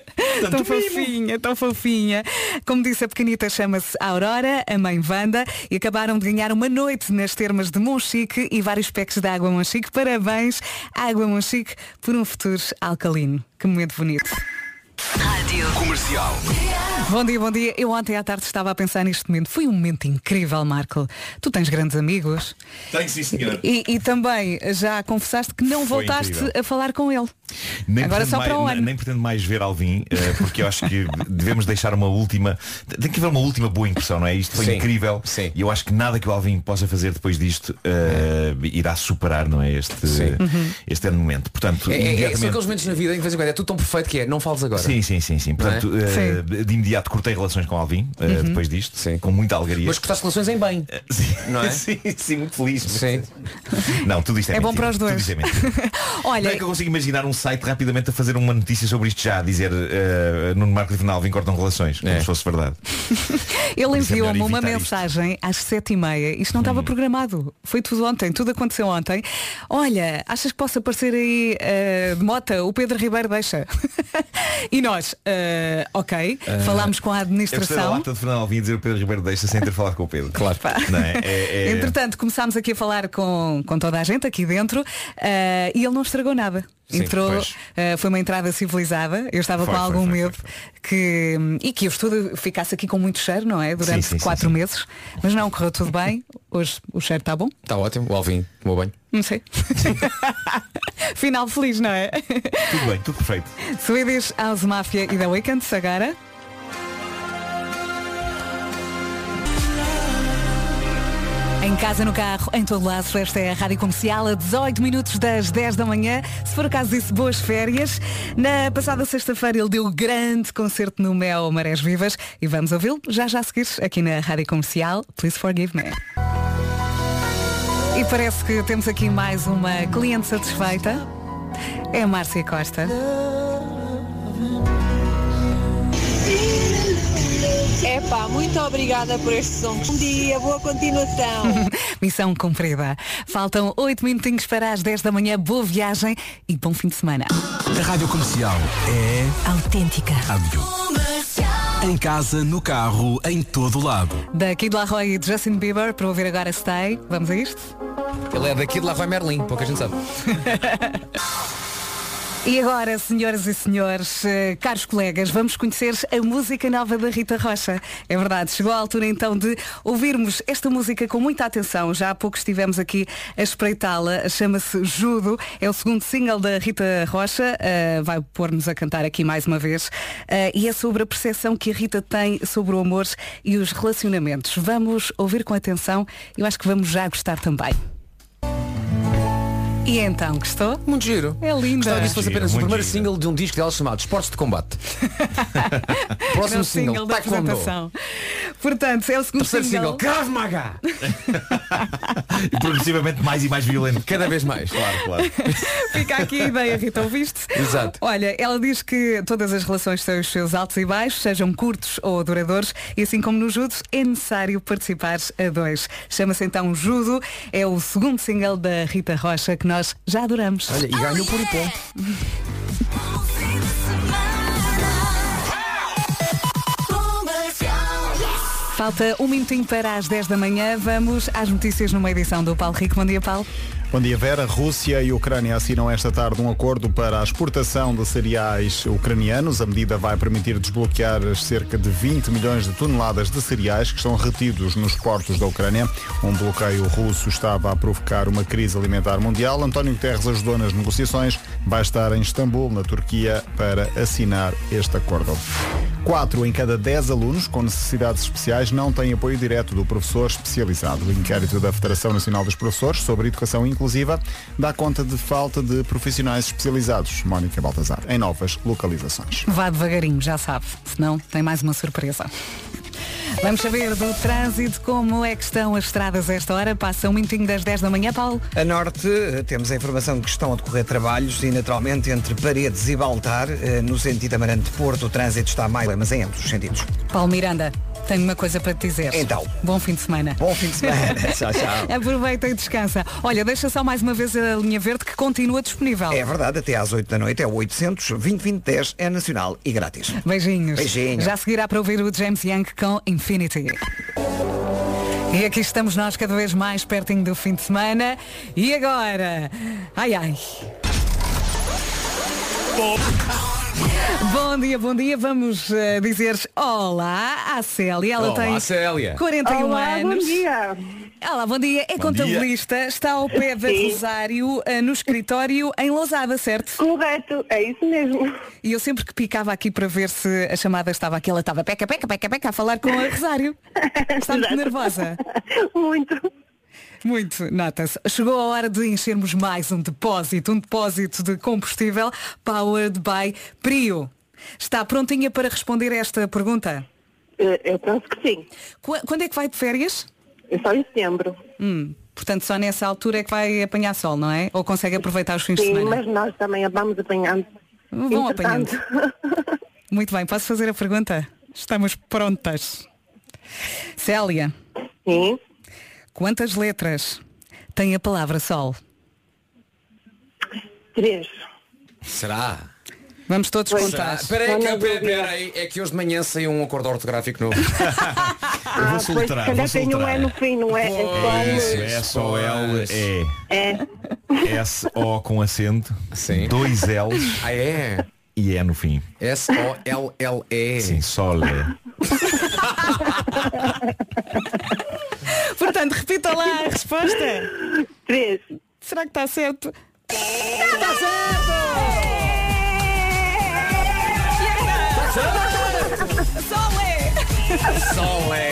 tão fofinha, tão fofinha. Como disse a pequenita, chama-se Aurora, a mãe Wanda, e acabaram de ganhar uma noite nas termas de Monchique e vários packs de água Monchique. Parabéns, Água Monchique, por um futuro alcalino. Que momento bonito. Rádio Comercial. Bom dia, bom dia. Eu ontem à tarde estava a pensar neste momento. Foi um momento incrível, Marco. Tu tens grandes amigos. Tenho sim, senhor. E, e também já confessaste que não Foi voltaste incrível. a falar com ele. Nem Agora pretendo só para o mais, ano. Nem pretendo mais ver Alvin, eh, porque eu acho que devemos deixar uma última. Tem que haver uma última boa impressão, não é? Isto foi Sim, incrível. sim. E eu acho que nada que o Alvin possa fazer depois disto eh, irá superar, não é? Este, Sim. este ano momento. Portanto, É, é, é, são imediatamente- aqueles momentos na vida em que de vez em quando é tudo tão perfeito que é, não fales agora. Sim, sim, sim, sim. Portanto, Não é? eh, de imediato cortei relações com Alvin eh, Uhum. depois disto, Sim. com muita alegria. Mas cortaste relações em bem. Sim, Não é? sim, sim, muito feliz. Sim. Não, tudo isto é, É bom para os dois. Tudo isto é. Olha, Não é que eu consigo imaginar um site rapidamente a fazer uma notícia sobre isto já, a dizer uh, Nuno Marco e Alvin cortam relações, como É. se fosse verdade. Ele é enviou-me uma evitar isto. mensagem às sete e meia. Isto não Hum. estava programado. Foi tudo ontem. Tudo aconteceu ontem. Olha, achas que possa aparecer aí eh, de mota? O Pedro Ribeiro deixa. E nós, eh, ok, falámos com a administração. lata de Fernando Alvim dizer o Pedro Ribeiro deixa sem ter falado com o Pedro. Claro. É? É- é- Entretanto, começámos aqui a falar com, com toda a gente aqui dentro eh, e ele não estragou nada. Sim, Entrou, eh, foi uma entrada civilizada. Eu estava Foi, com algum foi, medo foi, que e que o estudo ficasse aqui com muito cheiro, não é? Durante Sim, sim, quatro meses. Mas não, correu tudo bem. Hoje o cheiro está bom. Está ótimo, o Alvin tomou banho. Não sei. Final feliz, não é? Tudo bem, tudo perfeito. Swedish House Mafia e The Weeknd, agora. Em casa, no carro, em todo lado, esta é a Rádio Comercial, a 18 minutos das 10 da manhã. Se for acaso disse boas férias. Na passada sexta-feira ele deu grande concerto no Mel Marés Vivas e vamos ouvi-lo já já a seguir aqui na Rádio Comercial. Please forgive me. E parece que temos aqui mais uma cliente satisfeita. É a Márcia Costa. Epá, muito obrigada por este som. Bom dia, boa continuação. Missão cumprida. Faltam 8 minutinhos para as 10 da manhã. Boa viagem e bom fim de semana. A Rádio Comercial é Autêntica. rádio. Em casa, no carro, em todo lado. Daqui de La Roy e Justin Bieber para ouvir agora Stay. Vamos a isto? Ele é daqui de lá vai Merlin, pouca gente sabe. E agora, senhoras e senhores, eh, caros colegas, vamos conhecer a música nova da Rita Rocha. É verdade, chegou a altura então de ouvirmos esta música com muita atenção. Já há pouco estivemos aqui a espreitá-la, chama-se Judo, é o segundo single da Rita Rocha, eh, vai pôr-nos a cantar aqui mais uma vez, eh, e é sobre a percepção que a Rita tem sobre o amor e os relacionamentos. Vamos ouvir com atenção, eu acho que vamos já gostar também. E então, gostou? Muito giro. É linda. Gostava disso fosse Giro, apenas o primeiro giro. single de um disco dela chamado Esportes de Combate. Próximo o single, single da apresentação. Portanto, é o segundo Terceiro single, single. Krav Maga. E progressivamente mais e mais violento. Cada vez mais. Claro, claro. Fica aqui a ideia, Rita, ouviste? Exato. Olha, ela diz que todas as relações têm os seus altos e baixos, sejam curtos ou duradouros, e assim como no judo, é necessário participar a dois. Chama-se então Judo, é o segundo single da Rita Rocha que nós já adoramos. Olha, e ganhou por ponto. Falta um minutinho para as 10 da manhã. Vamos às notícias numa edição do Paulo Rico. Bom dia, Paulo. Bom dia, Vera. Rússia e Ucrânia assinam esta tarde um acordo para a exportação de cereais ucranianos. A medida vai permitir desbloquear cerca de 20 milhões de toneladas de cereais que estão retidos nos portos da Ucrânia. Um bloqueio russo estava a provocar uma crise alimentar mundial. António Guterres ajudou nas negociações. Vai estar em Istambul, na Turquia, para assinar este acordo. Quatro em cada dez alunos com necessidades especiais não têm apoio direto do professor especializado. O inquérito da Federação Nacional dos Professores sobre Educação Inclusiva dá conta de falta de profissionais especializados, Mónica Baltazar, em novas localizações. Vá devagarinho, já sabe. Senão tem mais uma surpresa. Vamos saber do trânsito, como é que estão as estradas a esta hora. Passa um minutinho das 10 da manhã, Paulo. A norte, eh, temos a informação que estão a decorrer trabalhos e, naturalmente, entre Paredes e Baltar, eh, no sentido Amarante-Porto, o trânsito está mais, mas em ambos os sentidos. Paulo Miranda, tenho uma coisa para te dizer. Então. Bom fim de semana. Bom fim de semana. tchau, tchau. Aproveita e descansa. Olha, deixa só mais uma vez a linha verde que continua disponível. É verdade, até às 8 da noite é o 800 2010 é nacional e grátis. Beijinhos. Beijinho. Já seguirá para ouvir o James Young com Infinity. E aqui estamos nós cada vez mais pertinho do fim de semana. E agora? Ai ai. Bom dia, bom dia. Vamos eh, dizer olá à Célia. Ela Olá, tem Célia. 41 Olá, anos. bom dia. Olá, bom dia. É Bom contabilista, está ao pé da Sim. Rosário eh, no escritório em Lousada, certo? Correto, é isso mesmo. E eu sempre que picava aqui para ver se a chamada estava aqui, ela estava peca, peca, peca, peca a falar com a Rosário. Está muito nervosa. Muito. Muito, nota-se. Chegou a hora de enchermos mais um depósito, um depósito de combustível powered by Prio. Está prontinha para responder esta pergunta? Eh, Eu penso que sim. Qu- Quando é que vai de férias? É só em setembro. Hum, portanto, só nessa altura é que vai apanhar sol, não é? Ou consegue aproveitar os fins de Sim, semana? mas nós também vamos apanhando. Vão apanhando. Muito bem, posso fazer a pergunta? Estamos prontas. Célia. Sim. Quantas letras tem a palavra sol? Três. Será? Vamos todos Pois. contar. Espera aí, Não, que- espera aí, é que hoje de manhã saiu um acordo ortográfico novo. Eu Ah, vou se soltar, vou calhar tem um. E no fim, não é? É só Isso, um- S O L E É. S O com acento, Sim. dois L's Ah, é? e E no fim. S-O-L-L-E. Sim, sole. Portanto, repita lá a resposta. Três. Será que está certo? Sole! Solé.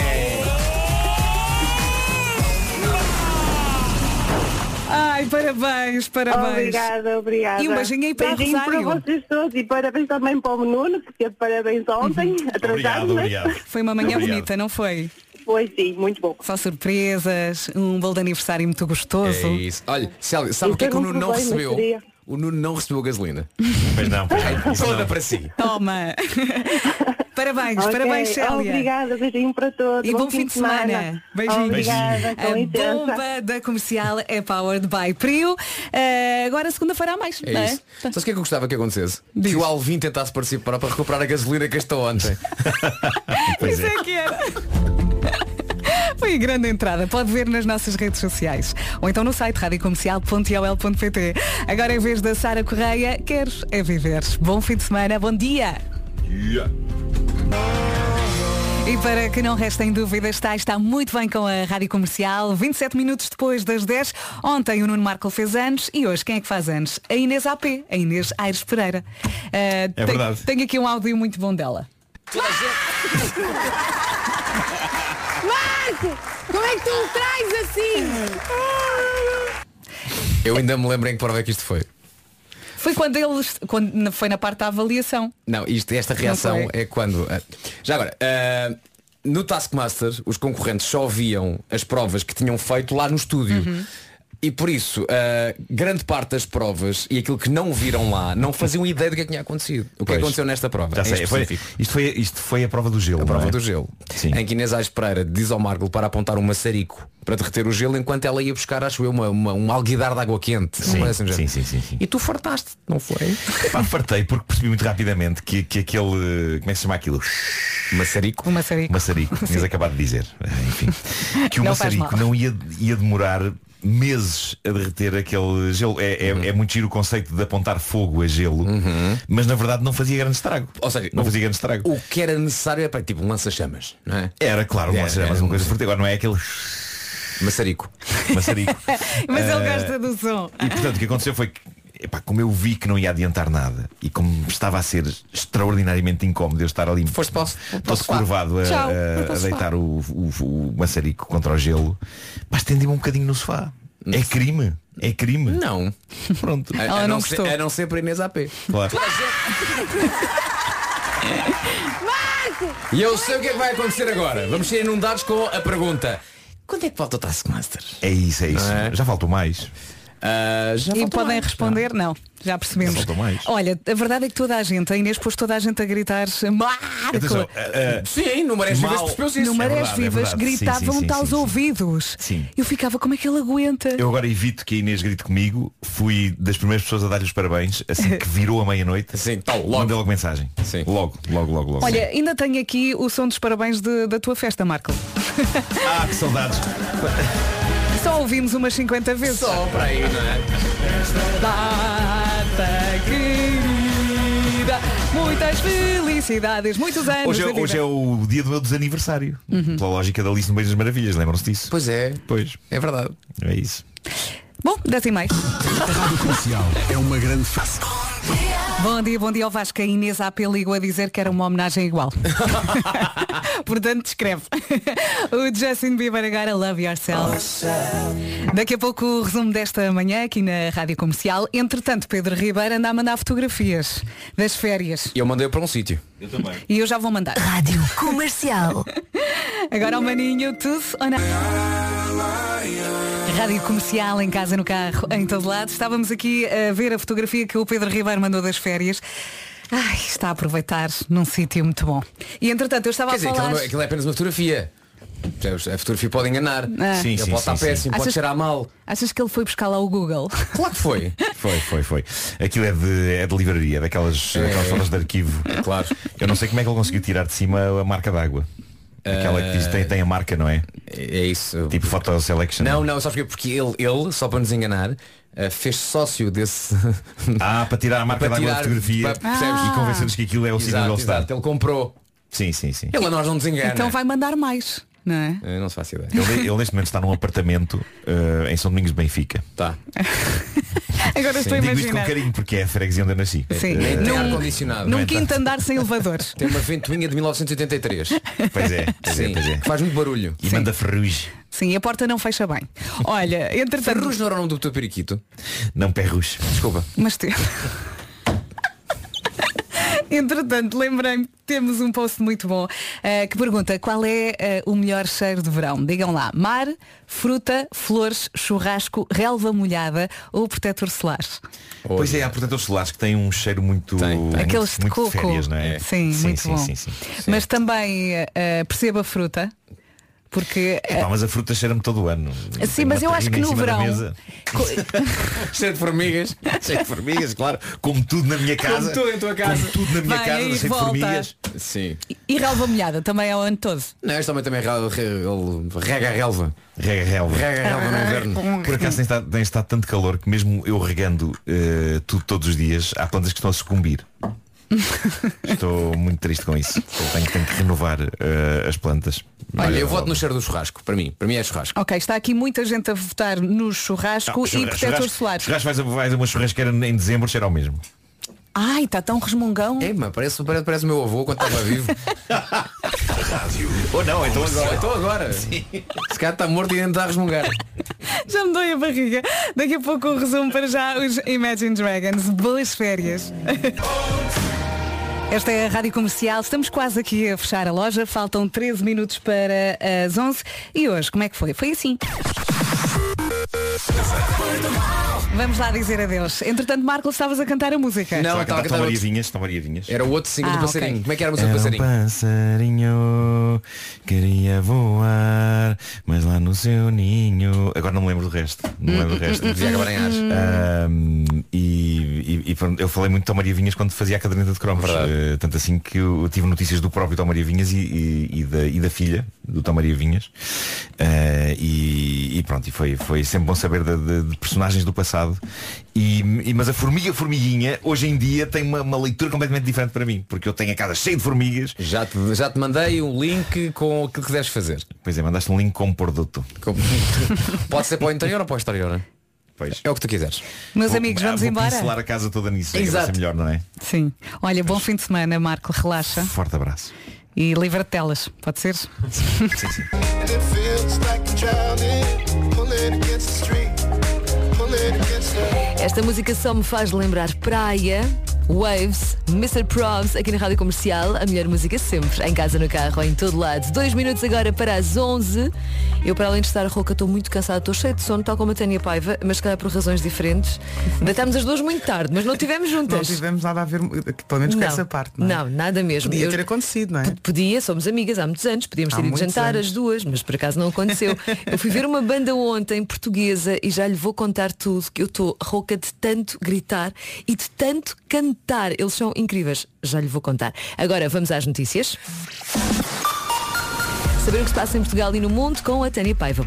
Ai, parabéns, parabéns. Obrigada, obrigada. E um beijinho aí para Beijinho Rosário. para vocês todos e parabéns também para o Nuno, que teve parabéns ontem, atrasado, Obrigado, mas obrigado. Foi uma manhã Obrigado. bonita, não foi? foi sim, muito bom. Só surpresas, um bolo de aniversário muito gostoso. É isso. Olha, Célia, sabe o que é que o Nuno não recebeu? O Nuno não recebeu gasolina. Pois não, pois não. Toda não. para si. Toma! parabéns, Ok, parabéns, Célia. Obrigada, beijinho para todos. E bom fim de semana. Beijinhos. Obrigada, com A bomba da comercial é powered by Prio. Eh, agora segunda-feira há mais. É não isso. Sabes o que é que eu gostava que acontecesse? Diz. Que o Alvin tentasse participar para recuperar a gasolina que gastou ontem. Pois Isso é. é que era. Foi a grande entrada. Pode ver nas nossas redes sociais. Ou então no site radiocomercial.ol.pt. Agora em vez da Sara Correia, queres é viver. Bom fim de semana, bom dia. E para que não restem dúvidas, está, está muito bem com a Rádio Comercial. 27 minutos depois das 10. Ontem o Nuno Marco fez anos e hoje quem é que faz anos? A Inês AP, a Inês Aires Pereira. Uh, tem- verdade. Tenho aqui um áudio muito bom dela. Marco, como é que tu me traz assim? Eu ainda me lembro em que prova é que isto foi. Foi quando eles. Quando foi na parte da avaliação. Não, isto, esta reação é quando. ah, já agora, ah, no Taskmaster, os concorrentes só viam as provas que tinham feito lá no estúdio. Uhum. E por isso, ah, grande parte das provas e aquilo que não viram lá não faziam ideia do que é que tinha acontecido. O que é Pois. aconteceu nesta prova? Já sei, foi, isto, foi, isto foi a prova do gelo. A prova não é? do gelo. Em que Inês Aires Pereira diz ao Marco para apontar um maçarico para derreter o gelo enquanto ela ia buscar, acho eu, uma, uma- um alguidar de água quente. Sim, Não é assim, sim, sim, sim, sim. E tu fartaste, não foi? Pá, fartei porque percebi muito rapidamente que, que aquele. Como é que se chama aquilo? Maçarico. O maçarico. Maçarico, tinhas acabado de dizer. Enfim. Que o Não maçarico não ia, ia demorar meses a derreter aquele gelo. É, é, é muito giro o conceito de apontar fogo a gelo, mas na verdade não fazia grande estrago. Ou seja, não o- fazia grande estrago. O que era necessário é para tipo um lança-chamas, não é? Era, claro, um Era, lança-chamas, era uma um- coisa forte. Agora não é aquele maçarico. maçarico. Mas ele gosta do som. E portanto o que aconteceu foi que epá, como eu vi que não ia adiantar nada e como estava a ser extraordinariamente incómodo eu estar ali Foste para o- para o todo sofá. curvado a, Tchau, a- a deitar o, o, o maçarico contra o gelo mas estendi-me um bocadinho no sofá é crime é crime não pronto A, Ela a não não ser, gostou. a não ser para Inês AP. Claro. E eu sei o que é que vai acontecer agora. Vamos ser inundados com a pergunta. Quando é que volta o Taskmaster? é isso é isso Não é? já faltou mais Já E podem mais, responder? Não. Já percebemos. Já. Olha, a verdade é que toda a gente, a Inês pôs toda a gente a gritar Marco! Atenção, eh, eh, Sim, no Marés Vivas percebeu-se isso. No Marés verdade, é Vivas verdade. Sim, sim, gritavam-te aos sim, sim. ouvidos. Sim. Eu ficava, como é que ele aguenta? eu agora evito que a Inês grite comigo fui das primeiras pessoas a dar-lhe os parabéns assim que virou a meia-noite Sim, tal, logo. mandei logo mensagem Sim. logo logo logo logo Olha, ainda tenho aqui o som dos parabéns de- da tua festa, Marco. ah que saudades Só ouvimos umas 50 vezes. Só para aí, não é? Data querida, muitas felicidades, muitos anos. Hoje é, hoje é o dia do meu desaniversário. Pela lógica da Alice no Meio das Maravilhas, lembram-se disso? Pois é, Pois, é verdade. é isso. Bom, 10 e. A Rádio Comercial é uma grande festa. Bom dia, bom dia ao Vasco. A Inês AP ligou a dizer que era uma homenagem igual. Portanto, descreve. o Justin Bieber agora Love Yourself. Daqui a pouco o resumo desta manhã aqui na Rádio Comercial. Entretanto, Pedro Ribeiro anda a mandar fotografias das férias. E eu mandei para um sítio. Eu também. E eu já vou mandar. Rádio Comercial. Agora o maninho, tudo ou não? Rádio Comercial, em casa, no carro, em todo lado. Estávamos aqui a ver a fotografia que o Pedro Ribeiro mandou das férias. Ai, está a aproveitar num sítio muito bom. E entretanto, eu estava Quer a dizer, falar. aquilo, não é- aquilo é apenas uma fotografia. A fotografia pode enganar. Ah. Sim, Ele sim, pode estar sim, sim. péssimo, pode Achas- cheirar mal. Achas que ele foi buscar lá o Google? Claro que foi. Foi, foi, foi. Aquilo é de, é de livraria, daquelas, daquelas fotos de arquivo. Claro. Eu não sei como é que ele conseguiu tirar de cima a marca d'água. Aquela que diz, tem, tem a marca, não é? É isso. Tipo Photo Selection. Não, não, porquê? Porque ele, ele, só para nos enganar, eh, fez sócio desse. Ah, para tirar a marca da tirar- fotografia para- percebes? e convencer-nos que aquilo é o sítio onde exato, ele comprou. Sim, sim, sim. Ele a nós não nos engana. Então vai mandar mais, não é? Eh, Não se faz ideia. Ele, ele neste momento está num apartamento eh, em São Domingos de Benfica. Tá. Agora estou a Digo isto com imaginar. carinho porque é a freguesia onde eu nasci. Sim, Eh, Tem num, ar-condicionado. num quinto andar sem elevadores. Tem uma ventoinha de 1983. Pois é, pois é, Sim. pois é. Faz muito barulho. E manda ferrugem. Sim, a porta não fecha bem. Olha, entretanto. Ferrugem não era o nome do teu periquito? Não perrus. Desculpa. Mas te... Entretanto, lembrei-me que temos um post muito bom eh, que pergunta qual é eh, o melhor cheiro de verão. Digam lá, mar, fruta, flores, churrasco, relva molhada ou protetor solar. Pois é, há protetores solares que têm um cheiro muito, Tem, tem. muito, Aqueles de muito coco. férias, não é? Sim, muito sim, bom. sim, sim. Mas também eh, perceba a fruta, porque eh, Epá, mas a fruta cheira-me todo o ano. Sim, mas eu acho que no verão-. Cheio de formigas. Cheio de formigas, claro. Como tudo na minha casa. tudo em tua casa. Como tudo na minha Vai, casa, cheio de volta. formigas. Sim. e relva molhada também é o ano todo. Não, este também também rega a relva. Rega relva. Rega a relva no inverno. Por acaso tem estado, tem estado tanto calor que mesmo eu regando eh, tudo todos os dias, há plantas que estão a sucumbir. Estou muito triste com isso. Tenho, tenho que renovar eh, as plantas. Olha, eu voto no cheiro do churrasco. Para mim. Para mim é churrasco. Ok, está aqui muita gente a votar no churrasco Não, e churra- protetor churrasco- solar. Churrasco vais a, vais a uma churrasqueira em dezembro, cheira ao mesmo. Ai, está tão resmungão. É, mas parece, parece, parece o meu avô quando estava vivo. Ou não, então agora. Então agora. Se calhar está morto e ainda está a resmungar. Já me dói a barriga. Daqui a pouco o resumo para já os Imagine Dragons. Boas férias. Esta é a Rádio Comercial. Estamos quase aqui a fechar a loja. Faltam 13 minutos para as 11. E hoje, como é que foi? Foi assim. Vamos lá dizer adeus. Entretanto, Marco, estavas a cantar a música. Não, Estava a cantar cantar Tom Maria outro. Vinhas, Tom Maria Vinhas. Era o outro single Ah, do passarinho. ok. Como é que era a música do Era um passarinho? passarinho queria voar, mas lá no seu ninho. Agora não me lembro do resto. Não me lembro do resto. Devia acabar em As. E, e- e pronto, eu falei muito de Tom Maria Vinhas quando fazia a caderneta de cromos. Verdade. Eh, tanto assim que eu tive notícias do próprio Tom Maria Vinhas e, e- e da, e da filha do Tom Maria Vinhas. Eh, e, e pronto, e foi, foi sempre bom saber de, de- de personagens do passado. E, e- mas a formiga formiguinha hoje em dia tem uma, uma leitura completamente diferente para mim, porque eu tenho a casa cheia de formigas. Já te, já te mandei um link com aquilo que deves fazer. Pois é, mandaste um link com um produto. Com- Pode ser para o interior ou para o exterior? Pois. É o que tu quiseres. Meus Vou- amigos, vamos vou embora? pincelar a casa toda nisso. é Exato. melhor, não é? Sim. Olha, bom fim de semana, Marco. Relaxa. Forte abraço. E livra-te delas. Pode ser? Sim, sim. Esta música só me faz lembrar praia, waves, Mr. Probs, aqui na Rádio Comercial, a melhor música sempre, em casa, no carro, em todo lado. Dois minutos agora para as 11. Eu, para além de estar rouca, estou muito cansada, estou cheia de sono, tal como a Tânia Paiva, mas se calhar por razões diferentes. Deitámos as duas muito tarde, mas não tivemos Não juntas. tivemos nada a ver, pelo menos com essa parte, não é? nada mesmo. Podia Eu- ter acontecido, não é? Podia, somos amigas há muitos anos, podíamos ter Há ido jantar anos. as duas, mas por acaso não aconteceu. eu fui ver uma banda ontem portuguesa e já lhe vou contar tudo, que eu estou rouca de tanto gritar e de tanto cantar. Eles são incríveis, já lhe vou contar. Agora vamos às notícias. Saber o que se passa em Portugal e no mundo com a Tânia Paiva.